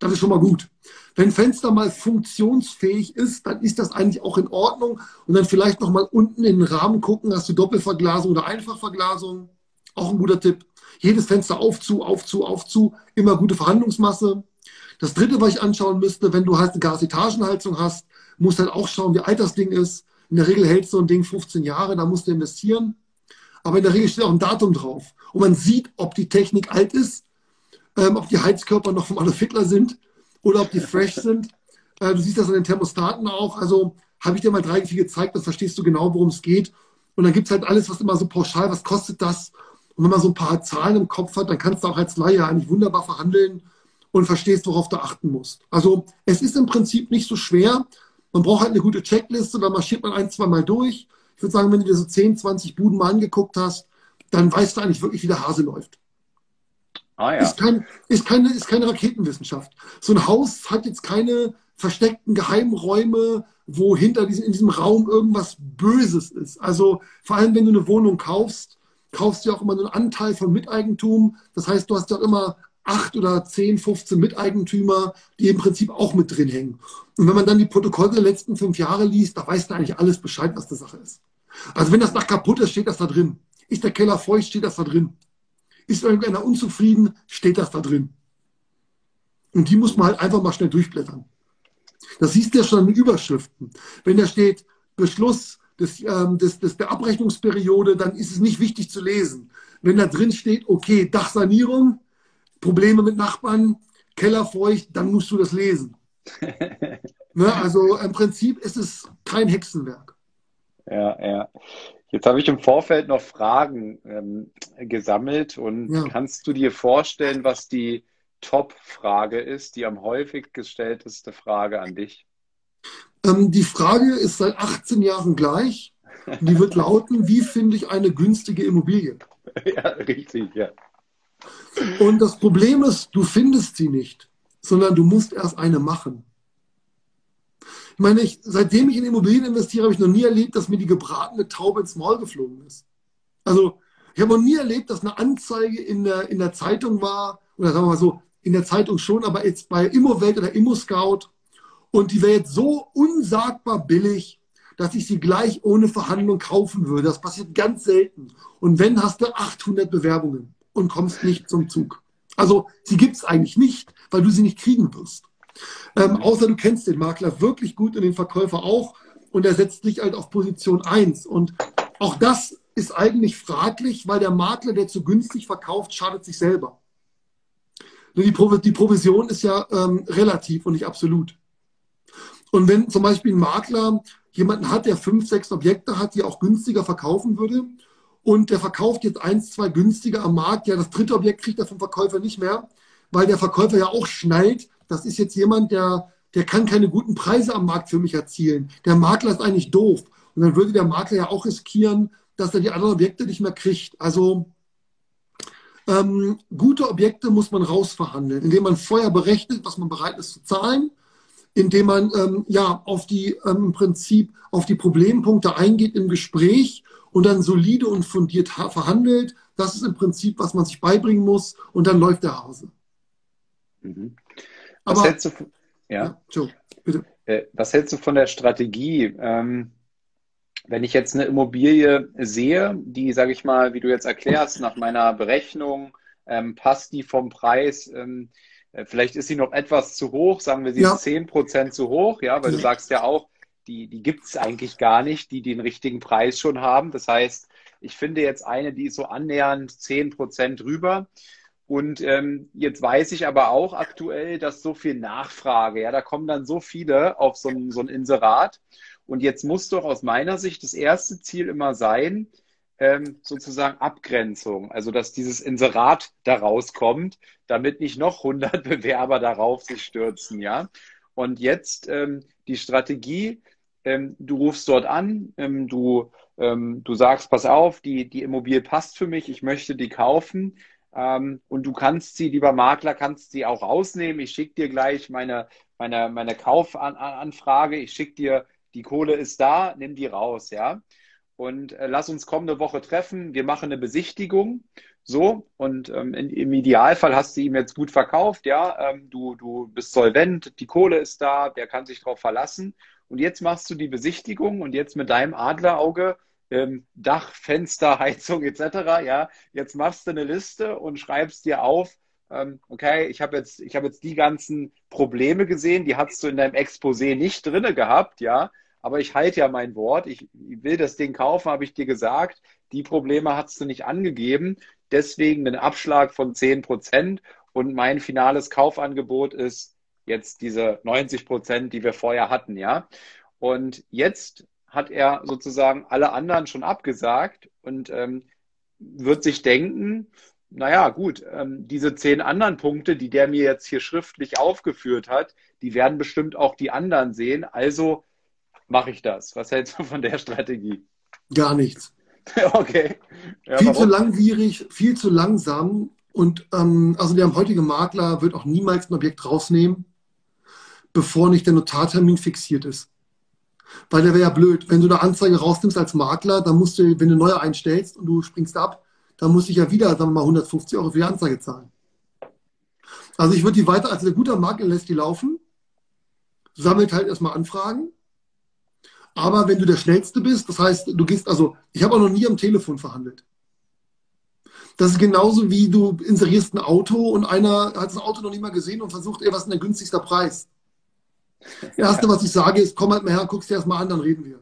C: Das ist schon mal gut. Wenn Fenster mal funktionsfähig ist, dann ist das eigentlich auch in Ordnung. Und dann vielleicht noch mal unten in den Rahmen gucken, hast du Doppelverglasung oder Einfachverglasung. Auch ein guter Tipp. Jedes Fenster auf zu, auf zu, auf zu. Immer gute Verhandlungsmasse. Das dritte, was ich anschauen müsste, wenn du halt eine Gasetagenheizung hast, musst halt auch schauen, wie alt das Ding ist. In der Regel hält so ein Ding 15 Jahre, da musst du investieren. Aber in der Regel steht auch ein Datum drauf. Und man sieht, ob die Technik alt ist, ähm, ob die Heizkörper noch vom Adolf Hitler sind oder ob die fresh sind. Äh, du siehst das an den Thermostaten auch. Also habe ich dir mal drei, vier gezeigt, dann verstehst du genau, worum es geht. Und dann gibt es halt alles, was immer so pauschal, was kostet das? Und wenn man so ein paar Zahlen im Kopf hat, dann kannst du auch als Laie eigentlich wunderbar verhandeln und verstehst, worauf du achten musst. Also es ist im Prinzip nicht so schwer. Man braucht halt eine gute Checkliste, dann marschiert man ein, zwei Mal durch. Ich würde sagen, wenn du dir so 10, 20 Buden mal angeguckt hast, dann weißt du eigentlich wirklich, wie der Hase läuft. Ah, ja. ist, kein, ist, keine, ist keine Raketenwissenschaft. So ein Haus hat jetzt keine versteckten Geheimräume, wo hinter diesem, in diesem Raum irgendwas Böses ist. Also vor allem, wenn du eine Wohnung kaufst, kaufst du ja auch immer einen Anteil von Miteigentum. Das heißt, du hast ja immer acht oder zehn, 15 Miteigentümer, die im Prinzip auch mit drin hängen. Und wenn man dann die Protokolle der letzten fünf Jahre liest, da weißt du eigentlich alles Bescheid, was die Sache ist. Also wenn das Dach kaputt ist, steht das da drin. Ist der Keller feucht, steht das da drin. Ist irgendeiner unzufrieden, steht das da drin. Und die muss man halt einfach mal schnell durchblättern. Das siehst du ja schon in den Überschriften. Wenn da steht Beschluss des, ähm, des, des, der Abrechnungsperiode, dann ist es nicht wichtig zu lesen. Wenn da drin steht, okay, Dachsanierung, Probleme mit Nachbarn, Keller feucht, dann musst du das lesen. ne? Also im Prinzip ist es kein Hexenwerk.
B: Ja, ja. Jetzt habe ich im Vorfeld noch Fragen ähm, gesammelt und ja. kannst du dir vorstellen, was die Top-Frage ist, die am häufig gestellteste Frage an dich?
C: Ähm, die Frage ist seit 18 Jahren gleich. Die wird lauten, wie finde ich eine günstige Immobilie?
B: Ja, richtig, ja.
C: Und das Problem ist, du findest sie nicht, sondern du musst erst eine machen meine, ich, seitdem ich in Immobilien investiere, habe ich noch nie erlebt, dass mir die gebratene Taube ins Maul geflogen ist. Also ich habe noch nie erlebt, dass eine Anzeige in der, in der Zeitung war, oder sagen wir mal so, in der Zeitung schon, aber jetzt bei Immowelt oder ImmoScout und die wäre jetzt so unsagbar billig, dass ich sie gleich ohne Verhandlung kaufen würde. Das passiert ganz selten. Und wenn, hast du 800 Bewerbungen und kommst nicht zum Zug. Also sie gibt es eigentlich nicht, weil du sie nicht kriegen wirst. Ähm, außer du kennst den Makler wirklich gut und den Verkäufer auch und er setzt dich halt auf Position 1. Und auch das ist eigentlich fraglich, weil der Makler, der zu günstig verkauft, schadet sich selber. Die, Pro die Provision ist ja ähm, relativ und nicht absolut. Und wenn zum Beispiel ein Makler jemanden hat, der fünf, sechs Objekte hat, die auch günstiger verkaufen würde, und der verkauft jetzt eins, zwei günstiger am Markt, ja, das dritte Objekt kriegt er vom Verkäufer nicht mehr, weil der Verkäufer ja auch schnallt, das ist jetzt jemand, der, der kann keine guten Preise am Markt für mich erzielen. Der Makler ist eigentlich doof. Und dann würde der Makler ja auch riskieren, dass er die anderen Objekte nicht mehr kriegt. Also ähm, gute Objekte muss man rausverhandeln, indem man vorher berechnet, was man bereit ist zu zahlen, indem man ähm, ja auf die ähm, im Prinzip auf die Problempunkte eingeht im Gespräch und dann solide und fundiert verhandelt. Das ist im Prinzip, was man sich beibringen muss und dann läuft der Hase.
B: Mhm. Was Aber, hältst du von, ja? ja bitte. Äh, was hältst du von der Strategie? Ähm, wenn ich jetzt eine Immobilie sehe, die, sage ich mal, wie du jetzt erklärst, nach meiner Berechnung, ähm, passt die vom Preis, ähm, äh, vielleicht ist sie noch etwas zu hoch, sagen wir, sie ja. ist 10% zu hoch, ja, weil du sagst ja auch, die, die gibt es eigentlich gar nicht, die den richtigen Preis schon haben. Das heißt, ich finde jetzt eine, die ist so annähernd 10% drüber. Und ähm, jetzt weiß ich aber auch aktuell, dass so viel Nachfrage, ja, da kommen dann so viele auf so ein, so ein Inserat. Und jetzt muss doch aus meiner Sicht das erste Ziel immer sein, ähm, sozusagen Abgrenzung, also dass dieses Inserat daraus kommt, damit nicht noch 100 Bewerber darauf sich stürzen, ja. Und jetzt ähm, die Strategie, ähm, du rufst dort an, ähm, du, ähm, du sagst, pass auf, die, die Immobilie passt für mich, ich möchte die kaufen. Ähm, und du kannst sie, lieber Makler, kannst sie auch rausnehmen. Ich schicke dir gleich meine, meine, meine Kaufanfrage, ich schicke dir, die Kohle ist da, nimm die raus, ja. Und äh, lass uns kommende Woche treffen. Wir machen eine Besichtigung. So, und ähm, in, im Idealfall hast du ihm jetzt gut verkauft, ja. Ähm, du, du bist solvent, die Kohle ist da, der kann sich darauf verlassen. Und jetzt machst du die Besichtigung und jetzt mit deinem Adlerauge ähm, Dach, Fenster, Heizung etc. Ja, jetzt machst du eine Liste und schreibst dir auf, ähm, okay, ich habe jetzt, habe jetzt die ganzen Probleme gesehen, die hast du in deinem Exposé nicht drinne gehabt, ja, aber ich halte ja mein Wort, ich, will das Ding kaufen, habe ich dir gesagt, die Probleme hast du nicht angegeben, deswegen einen Abschlag von 10 Prozent und mein finales Kaufangebot ist jetzt diese 90 Prozent, die wir vorher hatten, ja. Und jetzt hat er sozusagen alle anderen schon abgesagt und ähm, wird sich denken, naja, gut, ähm, diese zehn anderen Punkte, die der mir jetzt hier schriftlich aufgeführt hat, die werden bestimmt auch die anderen sehen. Also mache ich das. Was hältst du von der Strategie?
C: Gar nichts.
B: okay.
C: Ja, viel warum? zu langwierig, viel zu langsam. Und ähm, also der heutige Makler wird auch niemals ein Objekt rausnehmen, bevor nicht der Notartermin fixiert ist. Weil der wäre ja blöd. Wenn du eine Anzeige rausnimmst als Makler, dann musst du, wenn du neue einstellst und du springst ab, dann muss ich ja wieder, sagen wir mal, 150 Euro für die Anzeige zahlen. Also ich würde die weiter, also der gute Makler lässt die laufen, sammelt halt erstmal Anfragen. Aber wenn du der Schnellste bist, das heißt, du gehst, also ich habe auch noch nie am Telefon verhandelt. Das ist genauso wie du inserierst ein Auto und einer hat das Auto noch nie mal gesehen und versucht, ey, was ist denn der günstigste Preis? Das Erste, was ich sage, ist, komm halt mal her, guck's dir erstmal an, dann reden wir.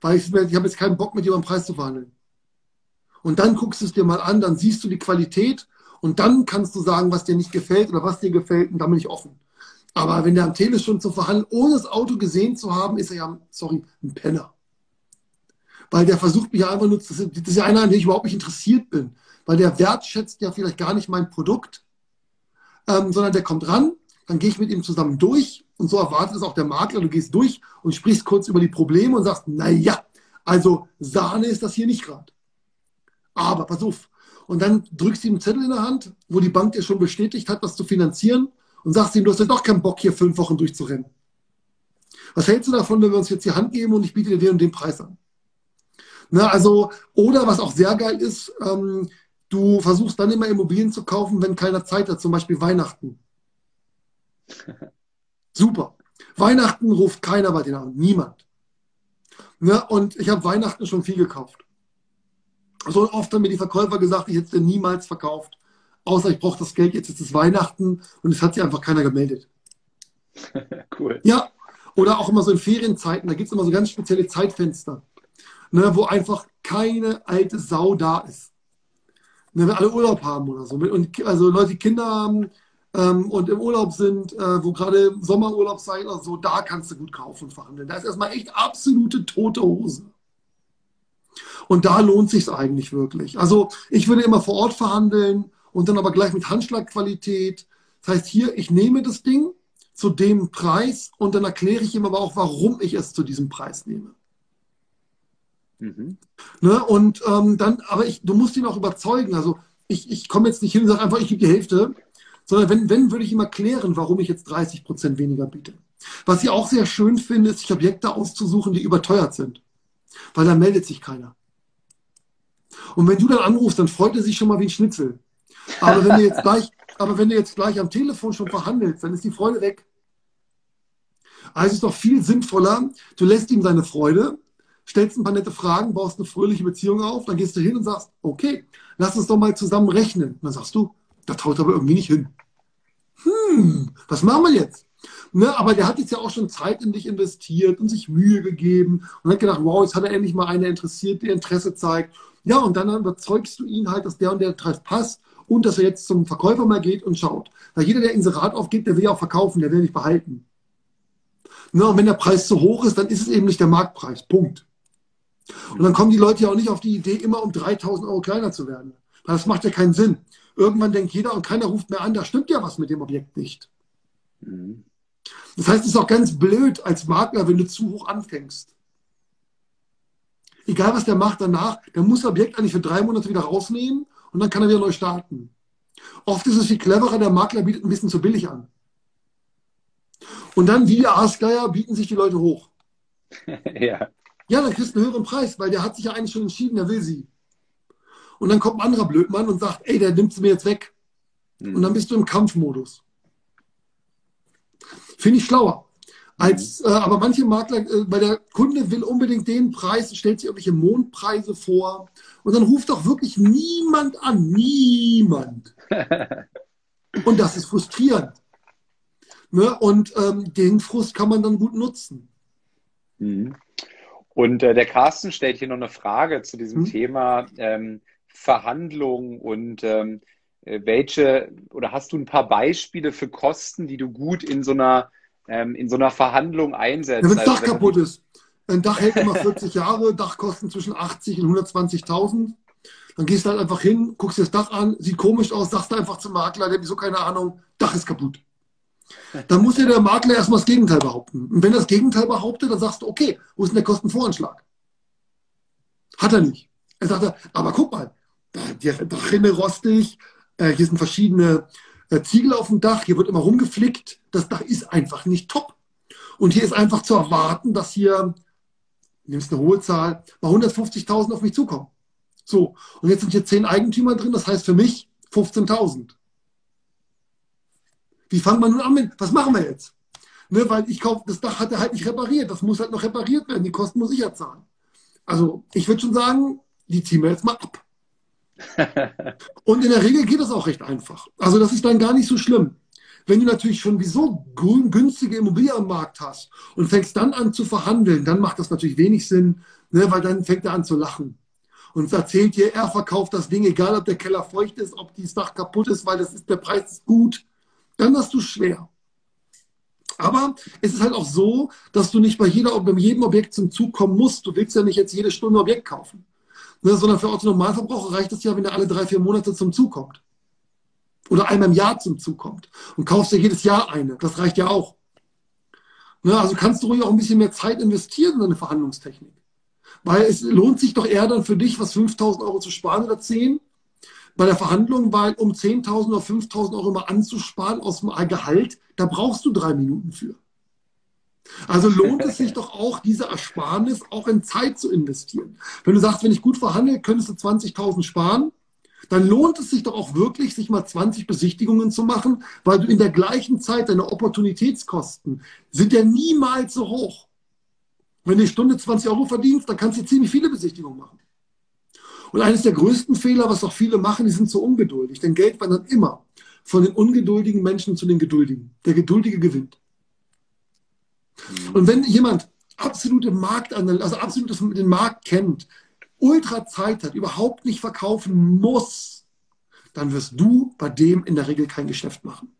C: Weil ich, ich habe jetzt keinen Bock, mit jemandem Preis zu verhandeln. Und dann guckst du es dir mal an, dann siehst du die Qualität und dann kannst du sagen, was dir nicht gefällt oder was dir gefällt und dann bin ich offen. Aber wenn der am Telefon zu verhandeln, ohne das Auto gesehen zu haben, ist er ja, sorry, ein Penner. Weil der versucht mich ja einfach nur, das ist ja einer, an dem ich überhaupt nicht interessiert bin. Weil der wertschätzt ja vielleicht gar nicht mein Produkt, ähm, sondern der kommt ran, dann gehe ich mit ihm zusammen durch und so erwartet es auch der Makler. Du gehst durch und sprichst kurz über die Probleme und sagst, naja, also Sahne ist das hier nicht gerade. Aber pass auf. Und dann drückst du ihm einen Zettel in der Hand, wo die Bank dir schon bestätigt hat, das zu finanzieren und sagst ihm, du hast ja doch keinen Bock, hier fünf Wochen durchzurennen. Was hältst du davon, wenn wir uns jetzt die Hand geben und ich biete dir den und den Preis an? Na, also, oder was auch sehr geil ist, ähm, du versuchst dann immer Immobilien zu kaufen, wenn keiner Zeit hat, zum Beispiel Weihnachten. Super. Weihnachten ruft keiner bei dir an. Niemand. Ne? Und ich habe Weihnachten schon viel gekauft. So oft haben mir die Verkäufer gesagt, ich hätte niemals verkauft. Außer ich brauche das Geld, jetzt ist es Weihnachten und es hat sich einfach keiner gemeldet. cool. Ja, oder auch immer so in Ferienzeiten, da gibt es immer so ganz spezielle Zeitfenster, ne, wo einfach keine alte Sau da ist. Ne, wenn alle Urlaub haben oder so. Und also Leute, die Kinder haben, ähm, und im Urlaub sind, äh, wo gerade Sommerurlaub sein oder so, da kannst du gut kaufen und verhandeln. Da ist erstmal echt absolute tote Hose. Und da lohnt sich eigentlich wirklich. Also ich würde immer vor Ort verhandeln und dann aber gleich mit Handschlagqualität. Das heißt hier, ich nehme das Ding zu dem Preis und dann erkläre ich ihm aber auch, warum ich es zu diesem Preis nehme. Mhm. Ne, und ähm, dann, aber ich, du musst ihn auch überzeugen. Also ich, ich komme jetzt nicht hin und sage einfach, ich gebe die Hälfte, sondern wenn, wenn, würde ich ihm erklären, warum ich jetzt 30 Prozent weniger biete. Was ich auch sehr schön finde, ist, sich Objekte auszusuchen, die überteuert sind. Weil da meldet sich keiner. Und wenn du dann anrufst, dann freut er sich schon mal wie ein Schnitzel. Aber wenn du jetzt gleich, aber wenn du jetzt gleich am Telefon schon verhandelst, dann ist die Freude weg. Also es ist doch viel sinnvoller, du lässt ihm seine Freude, stellst ein paar nette Fragen, baust eine fröhliche Beziehung auf, dann gehst du hin und sagst, okay, lass uns doch mal zusammen rechnen. Und dann sagst du, das haut aber irgendwie nicht hin. Hm, was machen wir jetzt? Ne, aber der hat jetzt ja auch schon Zeit in dich investiert und sich Mühe gegeben und hat gedacht, wow, jetzt hat er endlich mal eine interessiert, die Interesse zeigt. Ja, und dann überzeugst du ihn halt, dass der und der Preis passt und dass er jetzt zum Verkäufer mal geht und schaut. Weil jeder, der Inserat aufgibt, der will ja auch verkaufen, der will nicht behalten. Ne, und wenn der Preis zu hoch ist, dann ist es eben nicht der Marktpreis. Punkt. Und dann kommen die Leute ja auch nicht auf die Idee, immer um 3000 Euro kleiner zu werden. Das macht ja keinen Sinn. Irgendwann denkt jeder und keiner ruft mehr an, da stimmt ja was mit dem Objekt nicht. Mhm. Das heißt, es ist auch ganz blöd als Makler, wenn du zu hoch anfängst. Egal, was der macht danach, der muss das Objekt eigentlich für drei Monate wieder rausnehmen und dann kann er wieder neu starten. Oft ist es viel cleverer, der Makler bietet ein bisschen zu billig an. Und dann, wie der Aasgeier, bieten sich die Leute hoch. ja. Ja, dann kriegst du einen höheren Preis, weil der hat sich ja eigentlich schon entschieden, er will sie. Und dann kommt ein anderer Blödmann und sagt, ey, der nimmt sie mir jetzt weg. Mhm. Und dann bist du im Kampfmodus. Finde ich schlauer. Als, mhm. äh, aber manche Makler, äh, weil der Kunde will unbedingt den Preis, stellt sich irgendwelche Mondpreise vor und dann ruft doch wirklich niemand an. Niemand. und das ist frustrierend. Ne? Und ähm, den Frust kann man dann gut nutzen.
B: Mhm. Und äh, der Carsten stellt hier noch eine Frage zu diesem mhm. Thema ähm, Verhandlungen und ähm, äh, welche oder hast du ein paar Beispiele für Kosten, die du gut in so einer, ähm, in so einer Verhandlung einsetzt?
C: Ja, wenn das Dach also, kaputt ist. Ein Dach hält immer 40 Jahre, Dachkosten zwischen 80 und 120.000. Dann gehst du halt einfach hin, guckst dir das Dach an, sieht komisch aus, sagst du einfach zum Makler, der hat so keine Ahnung, Dach ist kaputt. Dann muss ja der Makler erstmal das Gegenteil behaupten. Und wenn er das Gegenteil behauptet, dann sagst du, okay, wo ist denn der Kostenvoranschlag? Hat er nicht. Er sagt, aber guck mal, die Dachrinne rostig, äh, hier sind verschiedene Ziegel auf dem Dach, hier wird immer rumgeflickt. Das Dach ist einfach nicht top. Und hier ist einfach zu erwarten, dass hier, nimmst eine hohe Zahl, bei 150.000 auf mich zukommen. So, und jetzt sind hier zehn Eigentümer drin, das heißt für mich 15.000. Wie fangen wir nun an mit, was machen wir jetzt? Ne, weil ich kaufe, das Dach hat er halt nicht repariert, das muss halt noch repariert werden, die Kosten muss ich ja zahlen. Also ich würde schon sagen, die ziehen wir jetzt mal ab. Und in der Regel geht das auch recht einfach. Also das ist dann gar nicht so schlimm. Wenn du natürlich schon wieso günstige Immobilien am Markt hast und fängst dann an zu verhandeln, dann macht das natürlich wenig Sinn, ne, weil dann fängt er an zu lachen. Und erzählt dir, er verkauft das Ding, egal ob der Keller feucht ist, ob die Dach kaputt ist, weil das ist, der Preis ist gut. Dann hast du schwer. Aber es ist halt auch so, dass du nicht bei, jeder, bei jedem Objekt zum Zug kommen musst. Du willst ja nicht jetzt jede Stunde ein Objekt kaufen. Ne, sondern für Autonormalverbraucher reicht es ja, wenn er alle drei, vier Monate zum Zug kommt. Oder einmal im Jahr zum Zug kommt. Und kaufst ja jedes Jahr eine. Das reicht ja auch. Ne, also kannst du ruhig auch ein bisschen mehr Zeit investieren in deine Verhandlungstechnik. Weil es lohnt sich doch eher dann für dich, was 5000 Euro zu sparen oder 10 bei der Verhandlung, weil um 10.000 oder 5.000 Euro mal anzusparen aus dem Gehalt, da brauchst du drei Minuten für. Also lohnt es sich doch auch, diese Ersparnis auch in Zeit zu investieren. Wenn du sagst, wenn ich gut verhandle, könntest du 20.000 sparen, dann lohnt es sich doch auch wirklich, sich mal 20 Besichtigungen zu machen, weil du in der gleichen Zeit deine Opportunitätskosten sind ja niemals so hoch. Wenn du eine Stunde 20 Euro verdienst, dann kannst du ziemlich viele Besichtigungen machen. Und eines der größten Fehler, was auch viele machen, die sind so ungeduldig. Denn Geld wandert immer von den ungeduldigen Menschen zu den Geduldigen. Der Geduldige gewinnt. Mhm. Und wenn jemand absolute Marktanalyse, also absolut den Markt kennt, ultra Zeit hat, überhaupt nicht verkaufen muss, dann wirst du bei dem in der Regel kein Geschäft machen.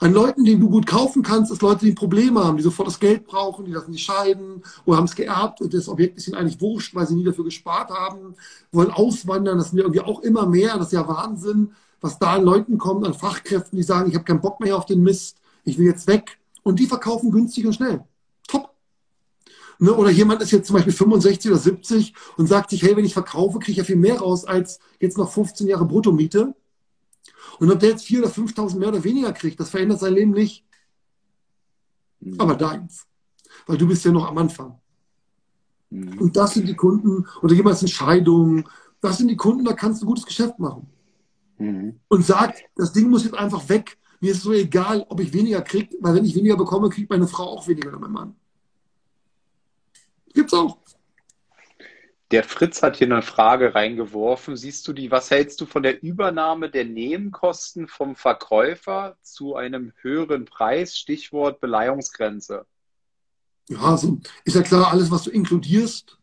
C: An Leuten, die du gut kaufen kannst, ist Leute, die Probleme haben, die sofort das Geld brauchen, die lassen sich scheiden oder haben es geerbt und das Objekt ist ihnen eigentlich wurscht, weil sie nie dafür gespart haben, wollen auswandern. Das sind irgendwie auch immer mehr. Das ist ja Wahnsinn, was da an Leuten kommt, an Fachkräften, die sagen, ich habe keinen Bock mehr auf den Mist, ich will jetzt weg. Und die verkaufen günstig und schnell. Top. Ne? Oder jemand ist jetzt zum Beispiel 65 oder 70 und sagt sich, hey, wenn ich verkaufe, kriege ich ja viel mehr raus als jetzt noch 15 Jahre Bruttomiete. Und ob der jetzt 4.000 oder 5.000 mehr oder weniger kriegt, das verändert sein Leben nicht. Mhm. Aber deins. Weil du bist ja noch am Anfang. Mhm. Und das sind die Kunden, oder jemand ist in Scheidung, das sind die Kunden, da kannst du ein gutes Geschäft machen. Mhm. Und sagt, das Ding muss jetzt einfach weg. Mir ist so egal, ob ich weniger kriege, weil wenn ich weniger bekomme, kriegt meine Frau auch weniger oder mein Mann. Gibt's auch.
B: Der Fritz hat hier eine Frage reingeworfen. Siehst du die, was hältst du von der Übernahme der Nebenkosten vom Verkäufer zu einem höheren Preis? Stichwort Beleihungsgrenze.
C: Ja, also ist ja klar, alles, was du inkludierst,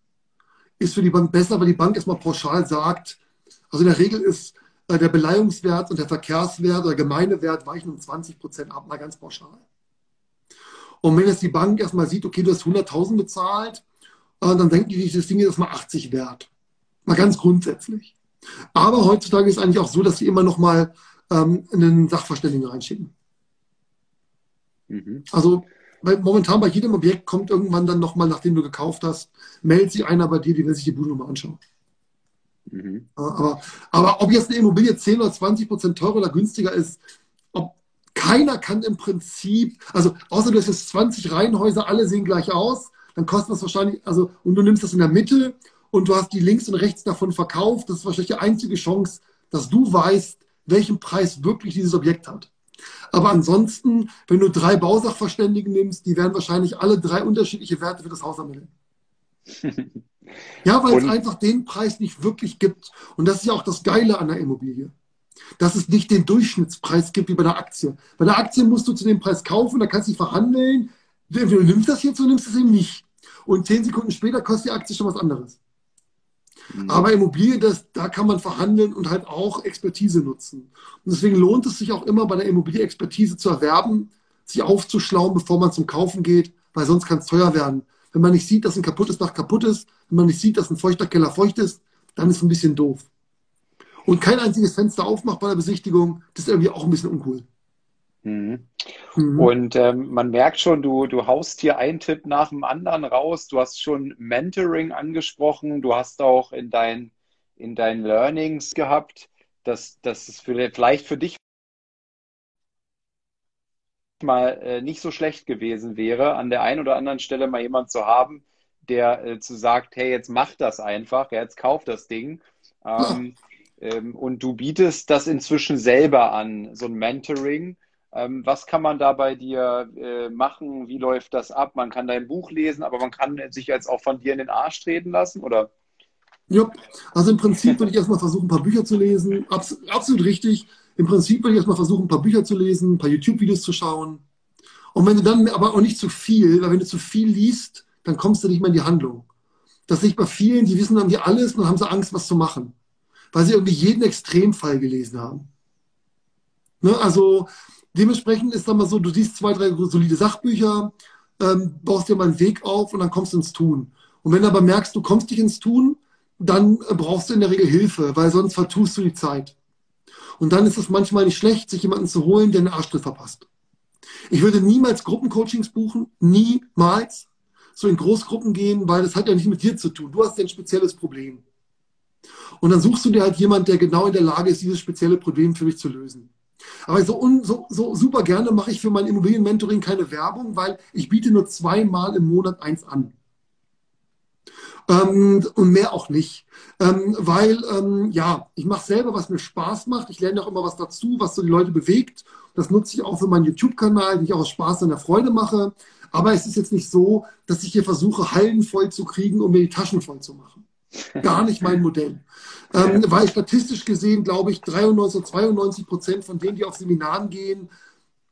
C: ist für die Bank besser, weil die Bank erstmal pauschal sagt, also in der Regel ist der Beleihungswert und der Verkehrswert oder Gemeindewert weichen um 20 Prozent ab, mal ganz pauschal. Und wenn jetzt die Bank erstmal sieht, okay, du hast 100.000 bezahlt, äh, dann denken die, das Ding ist erstmal 80 wert. Mal ganz grundsätzlich. Aber heutzutage ist es eigentlich auch so, dass sie immer noch mal ähm, einen Sachverständigen reinschicken. Mhm. Also weil momentan bei jedem Objekt kommt irgendwann dann nochmal, nachdem du gekauft hast, meldet sich einer bei dir, die will sich die Bude nochmal anschauen. Mhm. Aber, aber ob jetzt eine Immobilie 10 oder 20 Prozent teurer oder günstiger ist, ob keiner kann im Prinzip, also außer du hast jetzt 20 Reihenhäuser, alle sehen gleich aus, dann kostet das wahrscheinlich, also und du nimmst das in der Mitte und du hast die links und rechts davon verkauft, das ist wahrscheinlich die einzige Chance, dass du weißt, welchen Preis wirklich dieses Objekt hat. Aber ansonsten, wenn du drei Bausachverständigen nimmst, die werden wahrscheinlich alle drei unterschiedliche Werte für das Haus ermitteln. ja, weil und? es einfach den Preis nicht wirklich gibt. Und das ist ja auch das Geile an der Immobilie. Dass es nicht den Durchschnittspreis gibt wie bei der Aktie. Bei der Aktie musst du zu dem Preis kaufen, da kannst du verhandeln. Du nimmst das jetzt oder nimmst es eben nicht. Und zehn Sekunden später kostet die Aktie schon was anderes. Mhm. Aber Immobilie, das, da kann man verhandeln und halt auch Expertise nutzen. Und deswegen lohnt es sich auch immer bei der Immobilie Expertise zu erwerben, sich aufzuschlauen, bevor man zum Kaufen geht, weil sonst kann es teuer werden. Wenn man nicht sieht, dass ein kaputtes Dach kaputt ist, wenn man nicht sieht, dass ein feuchter Keller feucht ist, dann ist es ein bisschen doof. Und kein einziges Fenster aufmacht bei der Besichtigung, das ist irgendwie auch ein bisschen uncool.
B: Mhm. Mhm. Und ähm, man merkt schon, du, du haust hier einen Tipp nach dem anderen raus. Du hast schon Mentoring angesprochen. Du hast auch in, dein, in deinen Learnings gehabt, dass, dass es vielleicht für dich mal äh, nicht so schlecht gewesen wäre, an der einen oder anderen Stelle mal jemand zu haben, der äh, zu sagt, hey, jetzt mach das einfach, ja, jetzt kauf das Ding. Ähm, ähm, und du bietest das inzwischen selber an, so ein Mentoring. Ähm, was kann man da bei dir äh, machen? Wie läuft das ab? Man kann dein Buch lesen, aber man kann sich jetzt auch von dir in den Arsch treten lassen, oder?
C: Ja, also im Prinzip würde ich erstmal versuchen, ein paar Bücher zu lesen. Abs absolut richtig. Im Prinzip würde ich erstmal versuchen, ein paar Bücher zu lesen, ein paar YouTube-Videos zu schauen. Und wenn du dann aber auch nicht zu viel, weil wenn du zu viel liest, dann kommst du nicht mehr in die Handlung. Das liegt bei vielen, die wissen dann die alles und dann haben sie Angst, was zu machen. Weil sie irgendwie jeden Extremfall gelesen haben. Ne? Also Dementsprechend ist dann mal so, du siehst zwei, drei solide Sachbücher, ähm, baust dir mal einen Weg auf und dann kommst du ins Tun. Und wenn du aber merkst, du kommst nicht ins Tun, dann brauchst du in der Regel Hilfe, weil sonst vertust du die Zeit. Und dann ist es manchmal nicht schlecht, sich jemanden zu holen, der einen Arschtritt verpasst. Ich würde niemals Gruppencoachings buchen, niemals so in Großgruppen gehen, weil das hat ja nicht mit dir zu tun. Du hast ein spezielles Problem. Und dann suchst du dir halt jemanden, der genau in der Lage ist, dieses spezielle Problem für dich zu lösen. Aber so, un, so, so super gerne mache ich für mein Immobilienmentoring keine Werbung, weil ich biete nur zweimal im Monat eins an. Ähm, und mehr auch nicht. Ähm, weil, ähm, ja, ich mache selber, was mir Spaß macht. Ich lerne auch immer was dazu, was so die Leute bewegt. Das nutze ich auch für meinen YouTube-Kanal, den ich auch aus Spaß und der Freude mache. Aber es ist jetzt nicht so, dass ich hier versuche, Hallen voll zu kriegen, um mir die Taschen voll zu machen. Gar nicht mein Modell. Ähm, weil statistisch gesehen, glaube ich, 93, 92 Prozent von denen, die auf Seminaren gehen,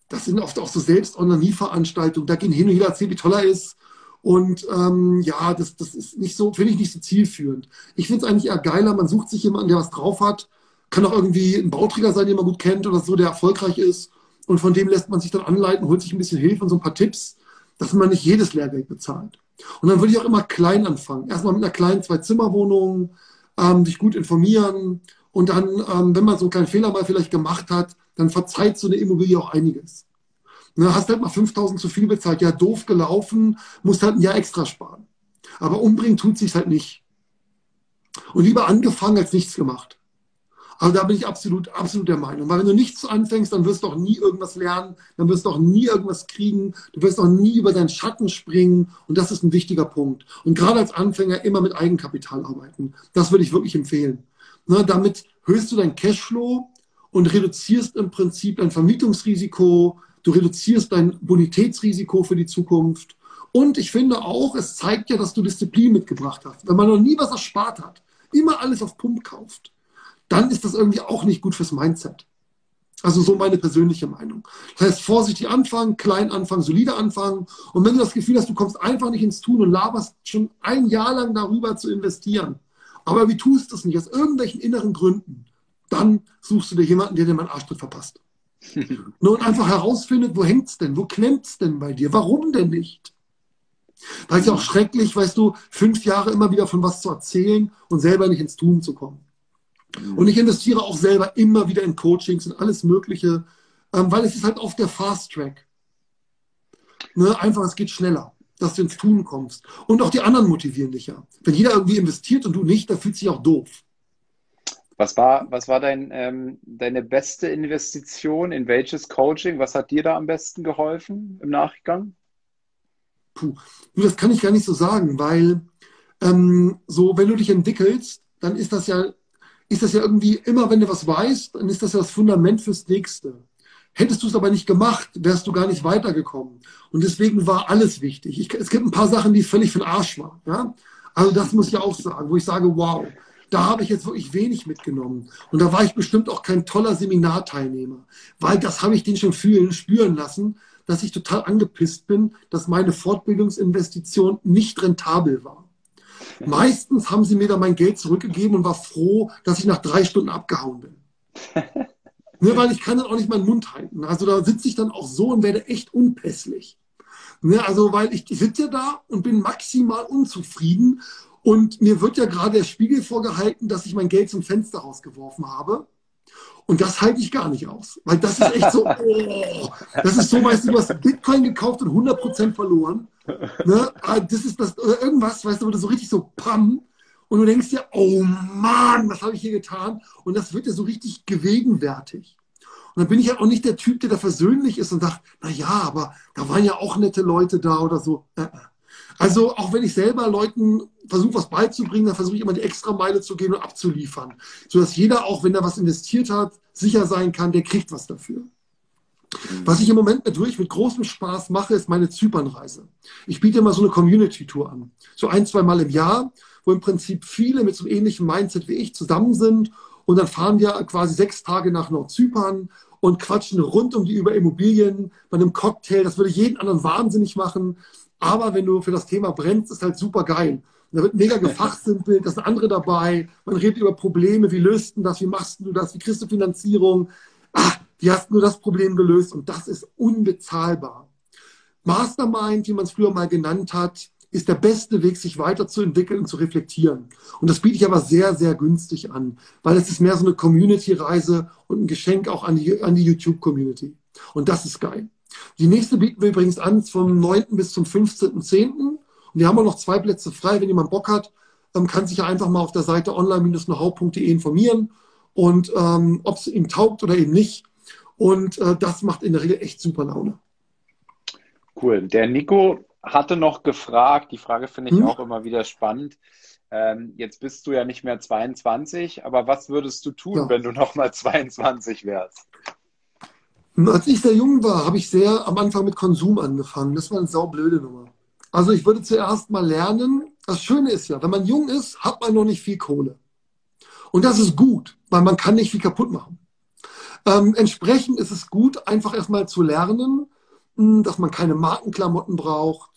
C: das sind oft auch so Selbst-Onanie-Veranstaltungen. Da gehen hin und jeder erzählt, wie toll er ist. Und ähm, ja, das, das ist nicht so, finde ich nicht so zielführend. Ich finde es eigentlich eher geiler, man sucht sich jemanden, der was drauf hat. Kann auch irgendwie ein Bauträger sein, den man gut kennt oder so, der erfolgreich ist. Und von dem lässt man sich dann anleiten, holt sich ein bisschen Hilfe und so ein paar Tipps, dass man nicht jedes Lehrgeld bezahlt. Und dann würde ich auch immer klein anfangen. Erstmal mit einer kleinen Zwei-Zimmer-Wohnung, ähm, sich gut informieren. Und dann, ähm, wenn man so einen kleinen Fehler mal vielleicht gemacht hat, dann verzeiht so eine Immobilie auch einiges. Ne, hast halt mal 5000 zu viel bezahlt, ja, doof gelaufen, musst halt ein Jahr extra sparen. Aber umbringen tut sich halt nicht. Und lieber angefangen als nichts gemacht. Also da bin ich absolut, absolut der Meinung. Weil wenn du nichts anfängst, dann wirst du auch nie irgendwas lernen, dann wirst du auch nie irgendwas kriegen, du wirst auch nie über deinen Schatten springen und das ist ein wichtiger Punkt. Und gerade als Anfänger immer mit Eigenkapital arbeiten. Das würde ich wirklich empfehlen. Ne, damit höchst du dein Cashflow und reduzierst im Prinzip dein Vermietungsrisiko, du reduzierst dein Bonitätsrisiko für die Zukunft. Und ich finde auch, es zeigt ja, dass du Disziplin mitgebracht hast. Wenn man noch nie was erspart hat, immer alles auf Pump kauft, dann ist das irgendwie auch nicht gut fürs Mindset. Also so meine persönliche Meinung. Das heißt, vorsichtig anfangen, klein anfangen, solide anfangen. Und wenn du das Gefühl hast, du kommst einfach nicht ins Tun und laberst schon ein Jahr lang darüber zu investieren, aber wie tust du es nicht aus irgendwelchen inneren Gründen, dann suchst du dir jemanden, der dir meinen Arschtritt verpasst. Nur und einfach herausfindet, wo hängt es denn, wo klemmt es denn bei dir, warum denn nicht? Weil es ja auch schrecklich, weißt du, fünf Jahre immer wieder von was zu erzählen und selber nicht ins Tun zu kommen. Und ich investiere auch selber immer wieder in Coachings und alles Mögliche, ähm, weil es ist halt auf der Fast Track. Ne? Einfach, es geht schneller, dass du ins Tun kommst. Und auch die anderen motivieren dich ja. Wenn jeder irgendwie investiert und du nicht, dann fühlt sich auch doof.
B: Was war, was war dein, ähm, deine beste Investition? In welches Coaching? Was hat dir da am besten geholfen im Nachgang?
C: Puh, das kann ich gar nicht so sagen, weil ähm, so, wenn du dich entwickelst, dann ist das ja, ist das ja irgendwie immer, wenn du was weißt, dann ist das ja das Fundament fürs nächste. Hättest du es aber nicht gemacht, wärst du gar nicht weitergekommen. Und deswegen war alles wichtig. Ich, es gibt ein paar Sachen, die völlig für den Arsch waren. Ja? Also das muss ich auch sagen, wo ich sage, wow, da habe ich jetzt wirklich wenig mitgenommen. Und da war ich bestimmt auch kein toller Seminarteilnehmer, weil das habe ich den schon fühlen, spüren lassen, dass ich total angepisst bin, dass meine Fortbildungsinvestition nicht rentabel war. Meistens haben sie mir dann mein Geld zurückgegeben und war froh, dass ich nach drei Stunden abgehauen bin. ne, weil ich kann dann auch nicht meinen Mund halten. Also da sitze ich dann auch so und werde echt unpässlich. Ne, also weil ich, ich sitze ja da und bin maximal unzufrieden und mir wird ja gerade der Spiegel vorgehalten, dass ich mein Geld zum Fenster rausgeworfen habe. Und das halte ich gar nicht aus. Weil das ist echt so, oh, das ist so, weißt du, du hast Bitcoin gekauft und 100% verloren. Ne? Ah, das ist das, oder irgendwas, weißt du, wo du so richtig so pam. Und du denkst dir, oh Mann, was habe ich hier getan? Und das wird ja so richtig gewegenwärtig. Und dann bin ich halt auch nicht der Typ, der da versöhnlich ist und sagt, na ja, aber da waren ja auch nette Leute da oder so. Äh, äh. Also auch wenn ich selber Leuten versuche, was beizubringen, dann versuche ich immer die extra Meile zu gehen und abzuliefern. Sodass jeder, auch wenn er was investiert hat, sicher sein kann, der kriegt was dafür. Was ich im Moment natürlich mit großem Spaß mache, ist meine Zypernreise. Ich biete immer so eine Community-Tour an. So ein, zwei Mal im Jahr, wo im Prinzip viele mit so einem ähnlichen Mindset wie ich zusammen sind. Und dann fahren wir quasi sechs Tage nach Nordzypern und quatschen rund um die über Immobilien bei einem Cocktail. Das würde jeden anderen wahnsinnig machen. Aber wenn du für das Thema brennst, ist halt super geil. Da wird mega gefachsimpelt, da sind andere dabei. Man redet über Probleme, wie löst du das, wie machst du das, wie kriegst du Finanzierung? Ach, wie hast du das Problem gelöst? Und das ist unbezahlbar. Mastermind, wie man es früher mal genannt hat, ist der beste Weg, sich weiterzuentwickeln und zu reflektieren. Und das biete ich aber sehr, sehr günstig an, weil es ist mehr so eine Community-Reise und ein Geschenk auch an die, an die YouTube-Community. Und das ist geil. Die nächste bieten wir übrigens an vom 9. bis zum 15.10. Und wir haben auch noch zwei Plätze frei. Wenn jemand Bock hat, ähm, kann sich ja einfach mal auf der Seite online-knowhow.de informieren und ähm, ob es ihm taugt oder eben nicht. Und äh, das macht in der Regel echt super Laune.
B: Cool. Der Nico hatte noch gefragt, die Frage finde ich hm? auch immer wieder spannend. Ähm, jetzt bist du ja nicht mehr 22, aber was würdest du tun, ja. wenn du noch mal 22 wärst?
C: Als ich sehr jung war, habe ich sehr am Anfang mit Konsum angefangen. Das war eine saublöde Nummer. Also ich würde zuerst mal lernen, das Schöne ist ja, wenn man jung ist, hat man noch nicht viel Kohle. Und das ist gut, weil man kann nicht viel kaputt machen. Ähm, entsprechend ist es gut, einfach erstmal zu lernen, hm, dass man keine Markenklamotten braucht,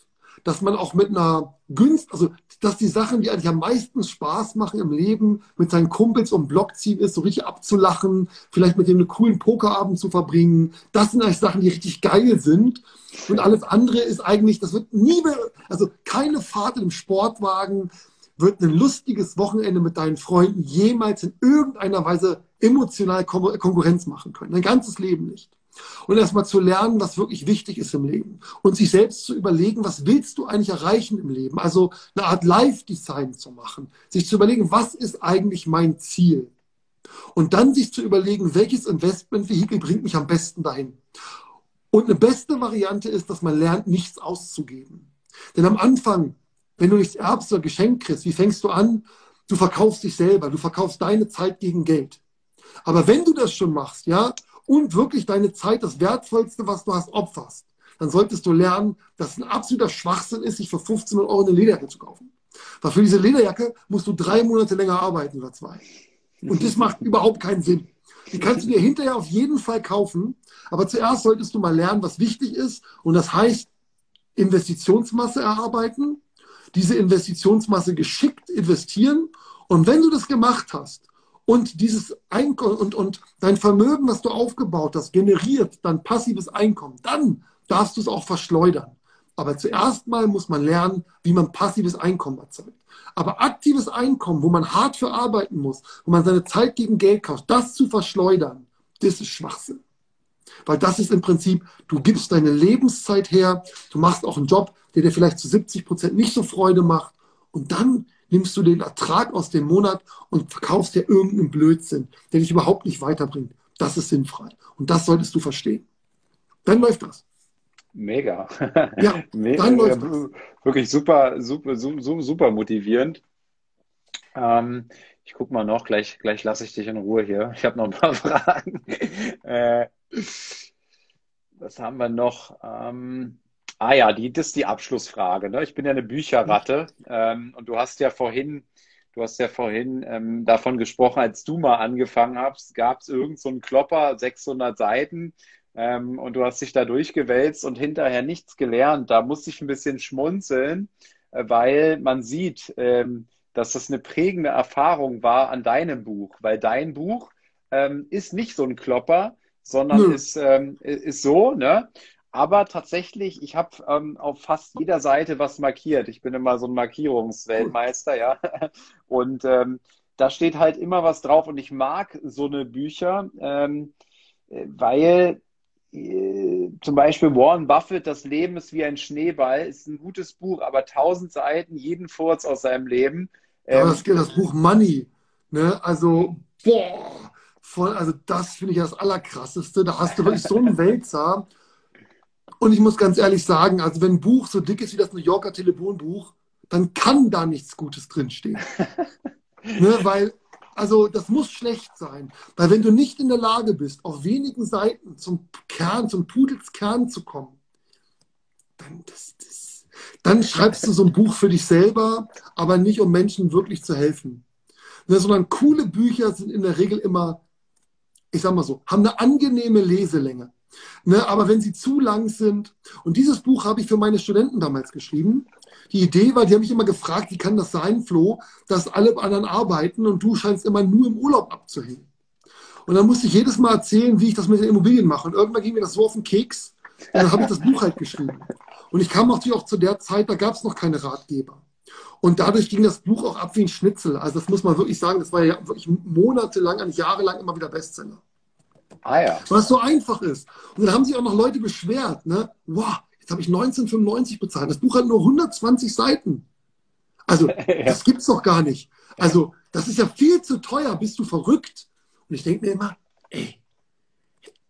C: dass man auch mit einer Günst, also dass die Sachen, die eigentlich am meisten Spaß machen im Leben, mit seinen Kumpels um Block ist, so richtig abzulachen, vielleicht mit dem einen coolen Pokerabend zu verbringen, das sind eigentlich Sachen, die richtig geil sind. Und alles andere ist eigentlich, das wird nie mehr, also keine Fahrt im Sportwagen wird ein lustiges Wochenende mit deinen Freunden jemals in irgendeiner Weise emotional Konkurrenz machen können. Ein ganzes Leben nicht. Und erstmal zu lernen, was wirklich wichtig ist im Leben. Und sich selbst zu überlegen, was willst du eigentlich erreichen im Leben? Also eine Art Live-Design zu machen. Sich zu überlegen, was ist eigentlich mein Ziel? Und dann sich zu überlegen, welches Investmentvehikel bringt mich am besten dahin? Und eine beste Variante ist, dass man lernt, nichts auszugeben. Denn am Anfang, wenn du nichts erbst oder geschenkt kriegst, wie fängst du an? Du verkaufst dich selber, du verkaufst deine Zeit gegen Geld. Aber wenn du das schon machst, ja, und wirklich deine Zeit, das Wertvollste, was du hast, opferst, dann solltest du lernen, dass es ein absoluter Schwachsinn ist, sich für 15 Euro eine Lederjacke zu kaufen. Weil für diese Lederjacke musst du drei Monate länger arbeiten oder zwei. Und das macht überhaupt keinen Sinn. Die kannst du dir hinterher auf jeden Fall kaufen, aber zuerst solltest du mal lernen, was wichtig ist. Und das heißt, Investitionsmasse erarbeiten, diese Investitionsmasse geschickt investieren. Und wenn du das gemacht hast und dieses Einkommen und, und dein Vermögen, was du aufgebaut hast, generiert dann passives Einkommen, dann darfst du es auch verschleudern. Aber zuerst mal muss man lernen, wie man passives Einkommen erzeugt. Aber aktives Einkommen, wo man hart für arbeiten muss, wo man seine Zeit gegen Geld kauft, das zu verschleudern, das ist Schwachsinn. Weil das ist im Prinzip, du gibst deine Lebenszeit her, du machst auch einen Job, der dir vielleicht zu 70 Prozent nicht so Freude macht. Und dann nimmst du den Ertrag aus dem Monat und verkaufst dir irgendeinen Blödsinn, der dich überhaupt nicht weiterbringt. Das ist sinnfrei. Und das solltest du verstehen. Dann läuft das.
B: Mega. Ja, Mega. dann läuft das. Wirklich super, super, super, super motivierend. Ähm, ich gucke mal noch, gleich, gleich lasse ich dich in Ruhe hier. Ich habe noch ein paar Fragen. äh, was haben wir noch? Ähm, ah ja, die, das ist die Abschlussfrage. Ne? Ich bin ja eine Bücherratte ähm, und du hast ja vorhin, du hast ja vorhin ähm, davon gesprochen, als du mal angefangen hast, gab es irgend so einen Klopper, 600 Seiten ähm, und du hast dich da durchgewälzt und hinterher nichts gelernt. Da musste ich ein bisschen schmunzeln, äh, weil man sieht, ähm, dass das eine prägende Erfahrung war an deinem Buch, weil dein Buch ähm, ist nicht so ein Klopper, sondern hm. ist, ähm, ist so, ne? Aber tatsächlich, ich habe ähm, auf fast jeder Seite was markiert. Ich bin immer so ein Markierungsweltmeister, ja. Und ähm, da steht halt immer was drauf. Und ich mag so eine Bücher, ähm, weil äh, zum Beispiel Warren Buffett, Das Leben ist wie ein Schneeball, ist ein gutes Buch, aber tausend Seiten, jeden Furz aus seinem Leben.
C: Ähm, das, das Buch Money, ne? also, boah, voll, also das finde ich das Allerkrasseste. Da hast du wirklich so einen Wälzer. Und ich muss ganz ehrlich sagen, also wenn ein Buch so dick ist wie das New Yorker Telefonbuch, dann kann da nichts Gutes drinstehen. ne? Weil also das muss schlecht sein, weil wenn du nicht in der Lage bist, auf wenigen Seiten zum Kern, zum Pudelskern zu kommen, dann, das, das, dann schreibst du so ein Buch für dich selber, aber nicht um Menschen wirklich zu helfen. Ne, sondern coole Bücher sind in der Regel immer, ich sag mal so, haben eine angenehme Leselänge. Ne, aber wenn sie zu lang sind, und dieses Buch habe ich für meine Studenten damals geschrieben, die Idee war, die haben mich immer gefragt, wie kann das sein, Flo, dass alle anderen arbeiten und du scheinst immer nur im Urlaub abzuhängen. Und dann musste ich jedes Mal erzählen, wie ich das mit den Immobilien mache. Und irgendwann ging mir das so auf den Keks. Und dann habe ich das Buch halt geschrieben. Und ich kam natürlich auch zu der Zeit, da gab es noch keine Ratgeber. Und dadurch ging das Buch auch ab wie ein Schnitzel. Also das muss man wirklich sagen, das war ja wirklich monatelang, eigentlich jahrelang immer wieder Bestseller. Ah ja. Weil es so einfach ist. Und dann haben sich auch noch Leute beschwert, ne? Wow, Jetzt habe ich 1995 bezahlt. Das Buch hat nur 120 Seiten. Also, ja. das es doch gar nicht. Also, das ist ja viel zu teuer. Bist du verrückt? Und ich denke mir immer, ey,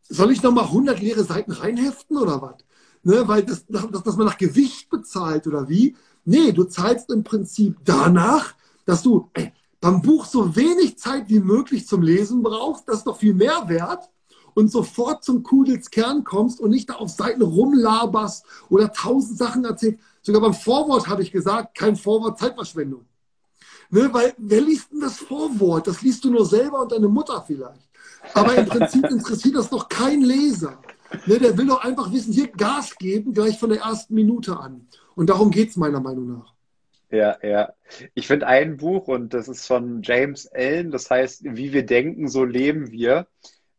C: soll ich nochmal 100 leere Seiten reinheften oder was? Ne, weil das, das, dass man nach Gewicht bezahlt oder wie? Nee, du zahlst im Prinzip danach, dass du ey, beim Buch so wenig Zeit wie möglich zum Lesen brauchst. Das ist doch viel mehr wert und sofort zum Kudels Kern kommst und nicht da auf Seiten rumlaberst oder tausend Sachen erzählst. Sogar beim Vorwort habe ich gesagt, kein Vorwort, Zeitverschwendung. Ne, weil wer liest denn das Vorwort? Das liest du nur selber und deine Mutter vielleicht. Aber im Prinzip interessiert das doch kein Leser. Ne, der will doch einfach wissen, hier Gas geben, gleich von der ersten Minute an. Und darum geht es meiner Meinung nach.
B: Ja, ja. Ich finde ein Buch, und das ist von James Allen, das heißt, wie wir denken, so leben wir.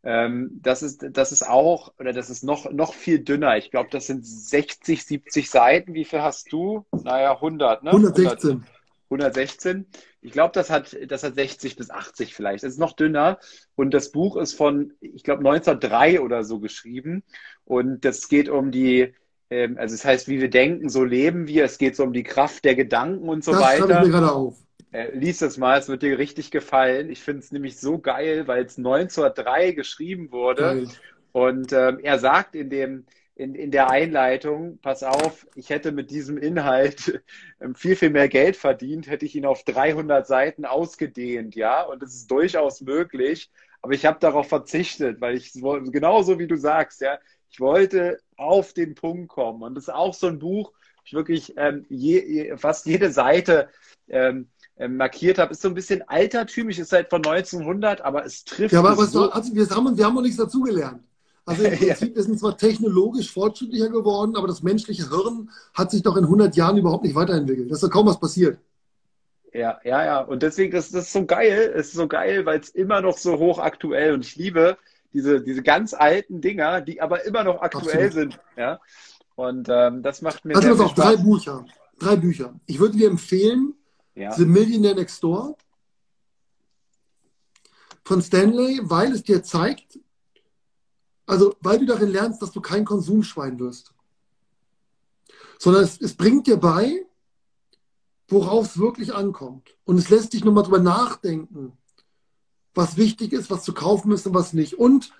B: Ähm, das, ist, das ist auch, oder das ist noch, noch viel dünner. Ich glaube, das sind 60, 70 Seiten. Wie viel hast du? Naja, 100, ne?
C: 116. 100,
B: 116. Ich glaube, das hat, das hat 60 bis 80 vielleicht. Es ist noch dünner. Und das Buch ist von, ich glaube, 1903 oder so geschrieben. Und das geht um die, ähm, also es heißt, wie wir denken, so leben wir. Es geht so um die Kraft der Gedanken und so das weiter. Das ich mir gerade auf. Äh, lies es mal, es wird dir richtig gefallen. Ich finde es nämlich so geil, weil es 1903 geschrieben wurde. Geil. Und ähm, er sagt in dem, in, in der Einleitung, pass auf, ich hätte mit diesem Inhalt ähm, viel, viel mehr Geld verdient, hätte ich ihn auf 300 Seiten ausgedehnt, ja, und das ist durchaus möglich, aber ich habe darauf verzichtet, weil ich, genauso wie du sagst, ja, ich wollte auf den Punkt kommen und das ist auch so ein Buch, ich wirklich ähm, je, fast jede Seite ähm, äh, markiert habe, ist so ein bisschen altertümlich, ist halt von 1900, aber es trifft.
C: Ja, aber was so also wir, haben, wir haben noch nichts dazugelernt. Also im Prinzip, wir sind zwar technologisch fortschrittlicher geworden, aber das menschliche Hirn hat sich doch in 100 Jahren überhaupt nicht weiterentwickelt. Da ist doch kaum was passiert.
B: Ja, ja, ja. Und deswegen ist das so geil. Es ist so geil, weil es immer noch so hochaktuell und ich liebe diese, diese ganz alten Dinger, die aber immer noch aktuell Absolut. sind. Ja. Und ähm, das macht mir.
C: Also sehr auch drei Bücher. Drei Bücher. Ich würde dir empfehlen, ja. The Millionaire Next Door von Stanley, weil es dir zeigt, also weil du darin lernst, dass du kein Konsumschwein wirst. Sondern es, es bringt dir bei, worauf es wirklich ankommt. Und es lässt dich nochmal drüber nachdenken, was wichtig ist, was zu kaufen ist und was nicht. Und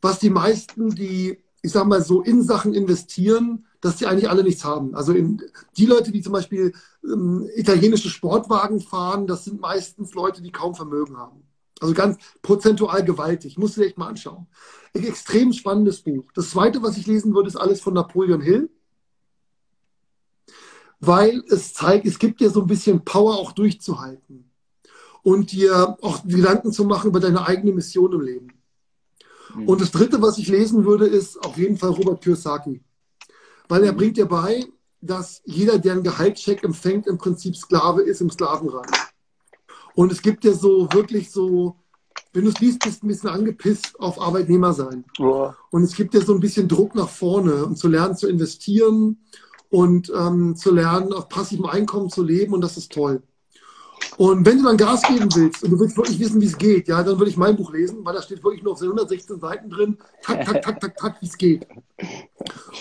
C: was die meisten, die, ich sag mal so, in Sachen investieren, dass die eigentlich alle nichts haben. Also in, die Leute, die zum Beispiel ähm, italienische Sportwagen fahren, das sind meistens Leute, die kaum Vermögen haben. Also ganz prozentual gewaltig. Musst du dir echt mal anschauen. Ein extrem spannendes Buch. Das zweite, was ich lesen würde, ist alles von Napoleon Hill. Weil es zeigt, es gibt dir so ein bisschen Power auch durchzuhalten. Und dir auch Gedanken zu machen über deine eigene Mission im Leben. Mhm. Und das dritte, was ich lesen würde, ist auf jeden Fall Robert Kiyosaki. Weil er mhm. bringt dir bei, dass jeder, der einen Gehaltscheck empfängt, im Prinzip Sklave ist im Sklavenreich. Und es gibt ja so wirklich so, wenn du es liest, bist du ein bisschen angepisst auf Arbeitnehmer sein. Ja. Und es gibt ja so ein bisschen Druck nach vorne und zu lernen zu investieren und ähm, zu lernen, auf passivem Einkommen zu leben und das ist toll. Und wenn du dann Gas geben willst und du willst wirklich wissen, wie es geht, ja, dann würde ich mein Buch lesen, weil da steht wirklich nur auf 116 Seiten drin, tak, tak, tak, tak, tak, wie es geht.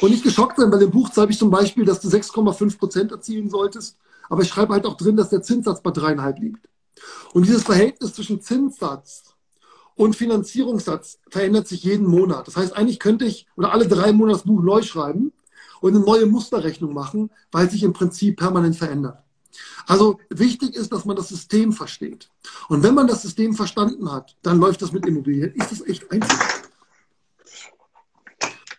C: Und nicht geschockt sein, bei dem Buch zeige ich zum Beispiel, dass du 6,5 Prozent erzielen solltest, aber ich schreibe halt auch drin, dass der Zinssatz bei dreieinhalb liegt. Und dieses Verhältnis zwischen Zinssatz und Finanzierungssatz verändert sich jeden Monat. Das heißt, eigentlich könnte ich oder alle drei Monate das Buch neu schreiben und eine neue Musterrechnung machen, weil sich im Prinzip permanent verändert. Also wichtig ist, dass man das System versteht. Und wenn man das System verstanden hat, dann läuft das mit Immobilien. Ist das echt einfach?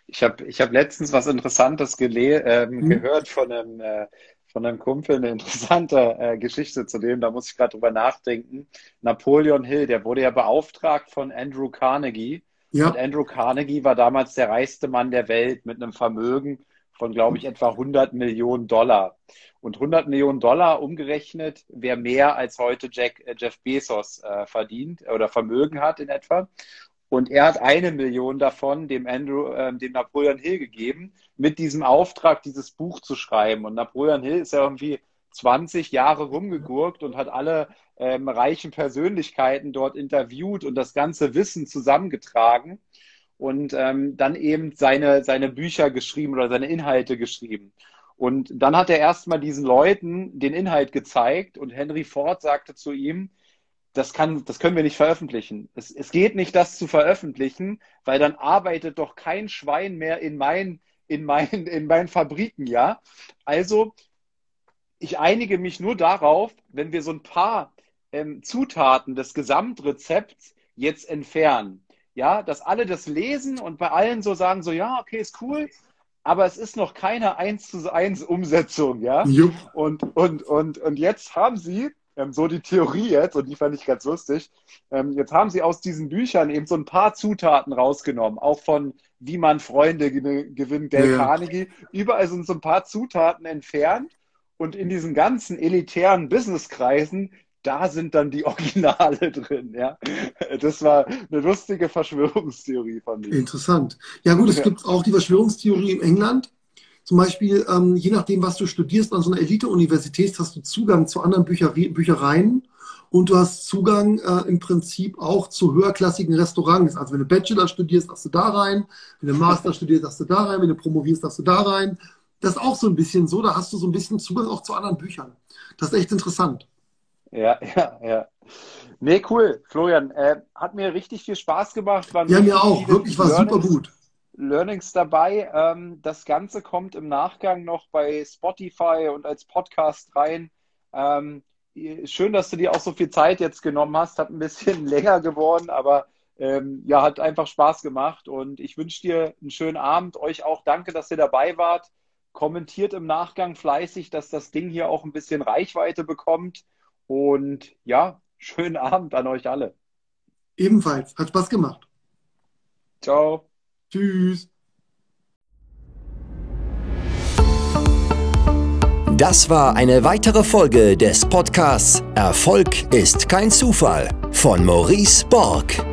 B: Ich habe ich hab letztens was Interessantes äh, mhm. gehört von einem äh, von einem Kumpel eine interessante äh, Geschichte zu dem, da muss ich gerade drüber nachdenken. Napoleon Hill, der wurde ja beauftragt von Andrew Carnegie. Ja. Und Andrew Carnegie war damals der reichste Mann der Welt mit einem Vermögen von, glaube ich, etwa 100 Millionen Dollar. Und 100 Millionen Dollar umgerechnet wäre mehr als heute Jack, äh, Jeff Bezos äh, verdient oder Vermögen hat in etwa. Und er hat eine Million davon dem Andrew, äh, dem Napoleon Hill gegeben, mit diesem Auftrag, dieses Buch zu schreiben. Und Napoleon Hill ist ja irgendwie 20 Jahre rumgegurkt und hat alle ähm, reichen Persönlichkeiten dort interviewt und das ganze Wissen zusammengetragen und ähm, dann eben seine, seine Bücher geschrieben oder seine Inhalte geschrieben. Und dann hat er erstmal diesen Leuten den Inhalt gezeigt und Henry Ford sagte zu ihm, das kann, das können wir nicht veröffentlichen. Es, es geht nicht, das zu veröffentlichen, weil dann arbeitet doch kein Schwein mehr in meinen, in meinen, in meinen Fabriken, ja. Also, ich einige mich nur darauf, wenn wir so ein paar ähm, Zutaten des Gesamtrezepts jetzt entfernen. Ja, dass alle das lesen und bei allen so sagen, so, ja, okay, ist cool, aber es ist noch keine 1 zu 1 Umsetzung, ja. Jupp. Und, und, und, und jetzt haben sie ähm, so die Theorie jetzt, und die fand ich ganz lustig. Ähm, jetzt haben sie aus diesen Büchern eben so ein paar Zutaten rausgenommen, auch von Wie man Freunde gewinnt, Dale ja. Carnegie. Überall sind so ein paar Zutaten entfernt und in diesen ganzen elitären Businesskreisen da sind dann die Originale drin, ja. Das war eine lustige Verschwörungstheorie von mir.
C: Interessant. Ja gut, es ja. gibt auch die Verschwörungstheorie in England, zum Beispiel, ähm, je nachdem, was du studierst, an so einer Elite-Universität hast du Zugang zu anderen Bücherei Büchereien und du hast Zugang äh, im Prinzip auch zu höherklassigen Restaurants. Also wenn du Bachelor studierst, darfst du da rein, wenn du Master studierst, darfst du da rein, wenn du promovierst, darfst du da rein. Das ist auch so ein bisschen so, da hast du so ein bisschen Zugang auch zu anderen Büchern. Das ist echt interessant.
B: Ja, ja, ja. Nee, cool. Florian, äh, hat mir richtig viel Spaß gemacht.
C: Waren ja, mir auch. Wirklich war super gut.
B: Learnings dabei. Ähm, das Ganze kommt im Nachgang noch bei Spotify und als Podcast rein. Ähm, schön, dass du dir auch so viel Zeit jetzt genommen hast. Hat ein bisschen länger geworden, aber ähm, ja, hat einfach Spaß gemacht. Und ich wünsche dir einen schönen Abend. Euch auch danke, dass ihr dabei wart. Kommentiert im Nachgang fleißig, dass das Ding hier auch ein bisschen Reichweite bekommt. Und ja, schönen Abend an euch alle.
C: Ebenfalls. Hat Spaß gemacht.
B: Ciao.
C: Tschüss.
A: Das war eine weitere Folge des Podcasts Erfolg ist kein Zufall von Maurice Borg.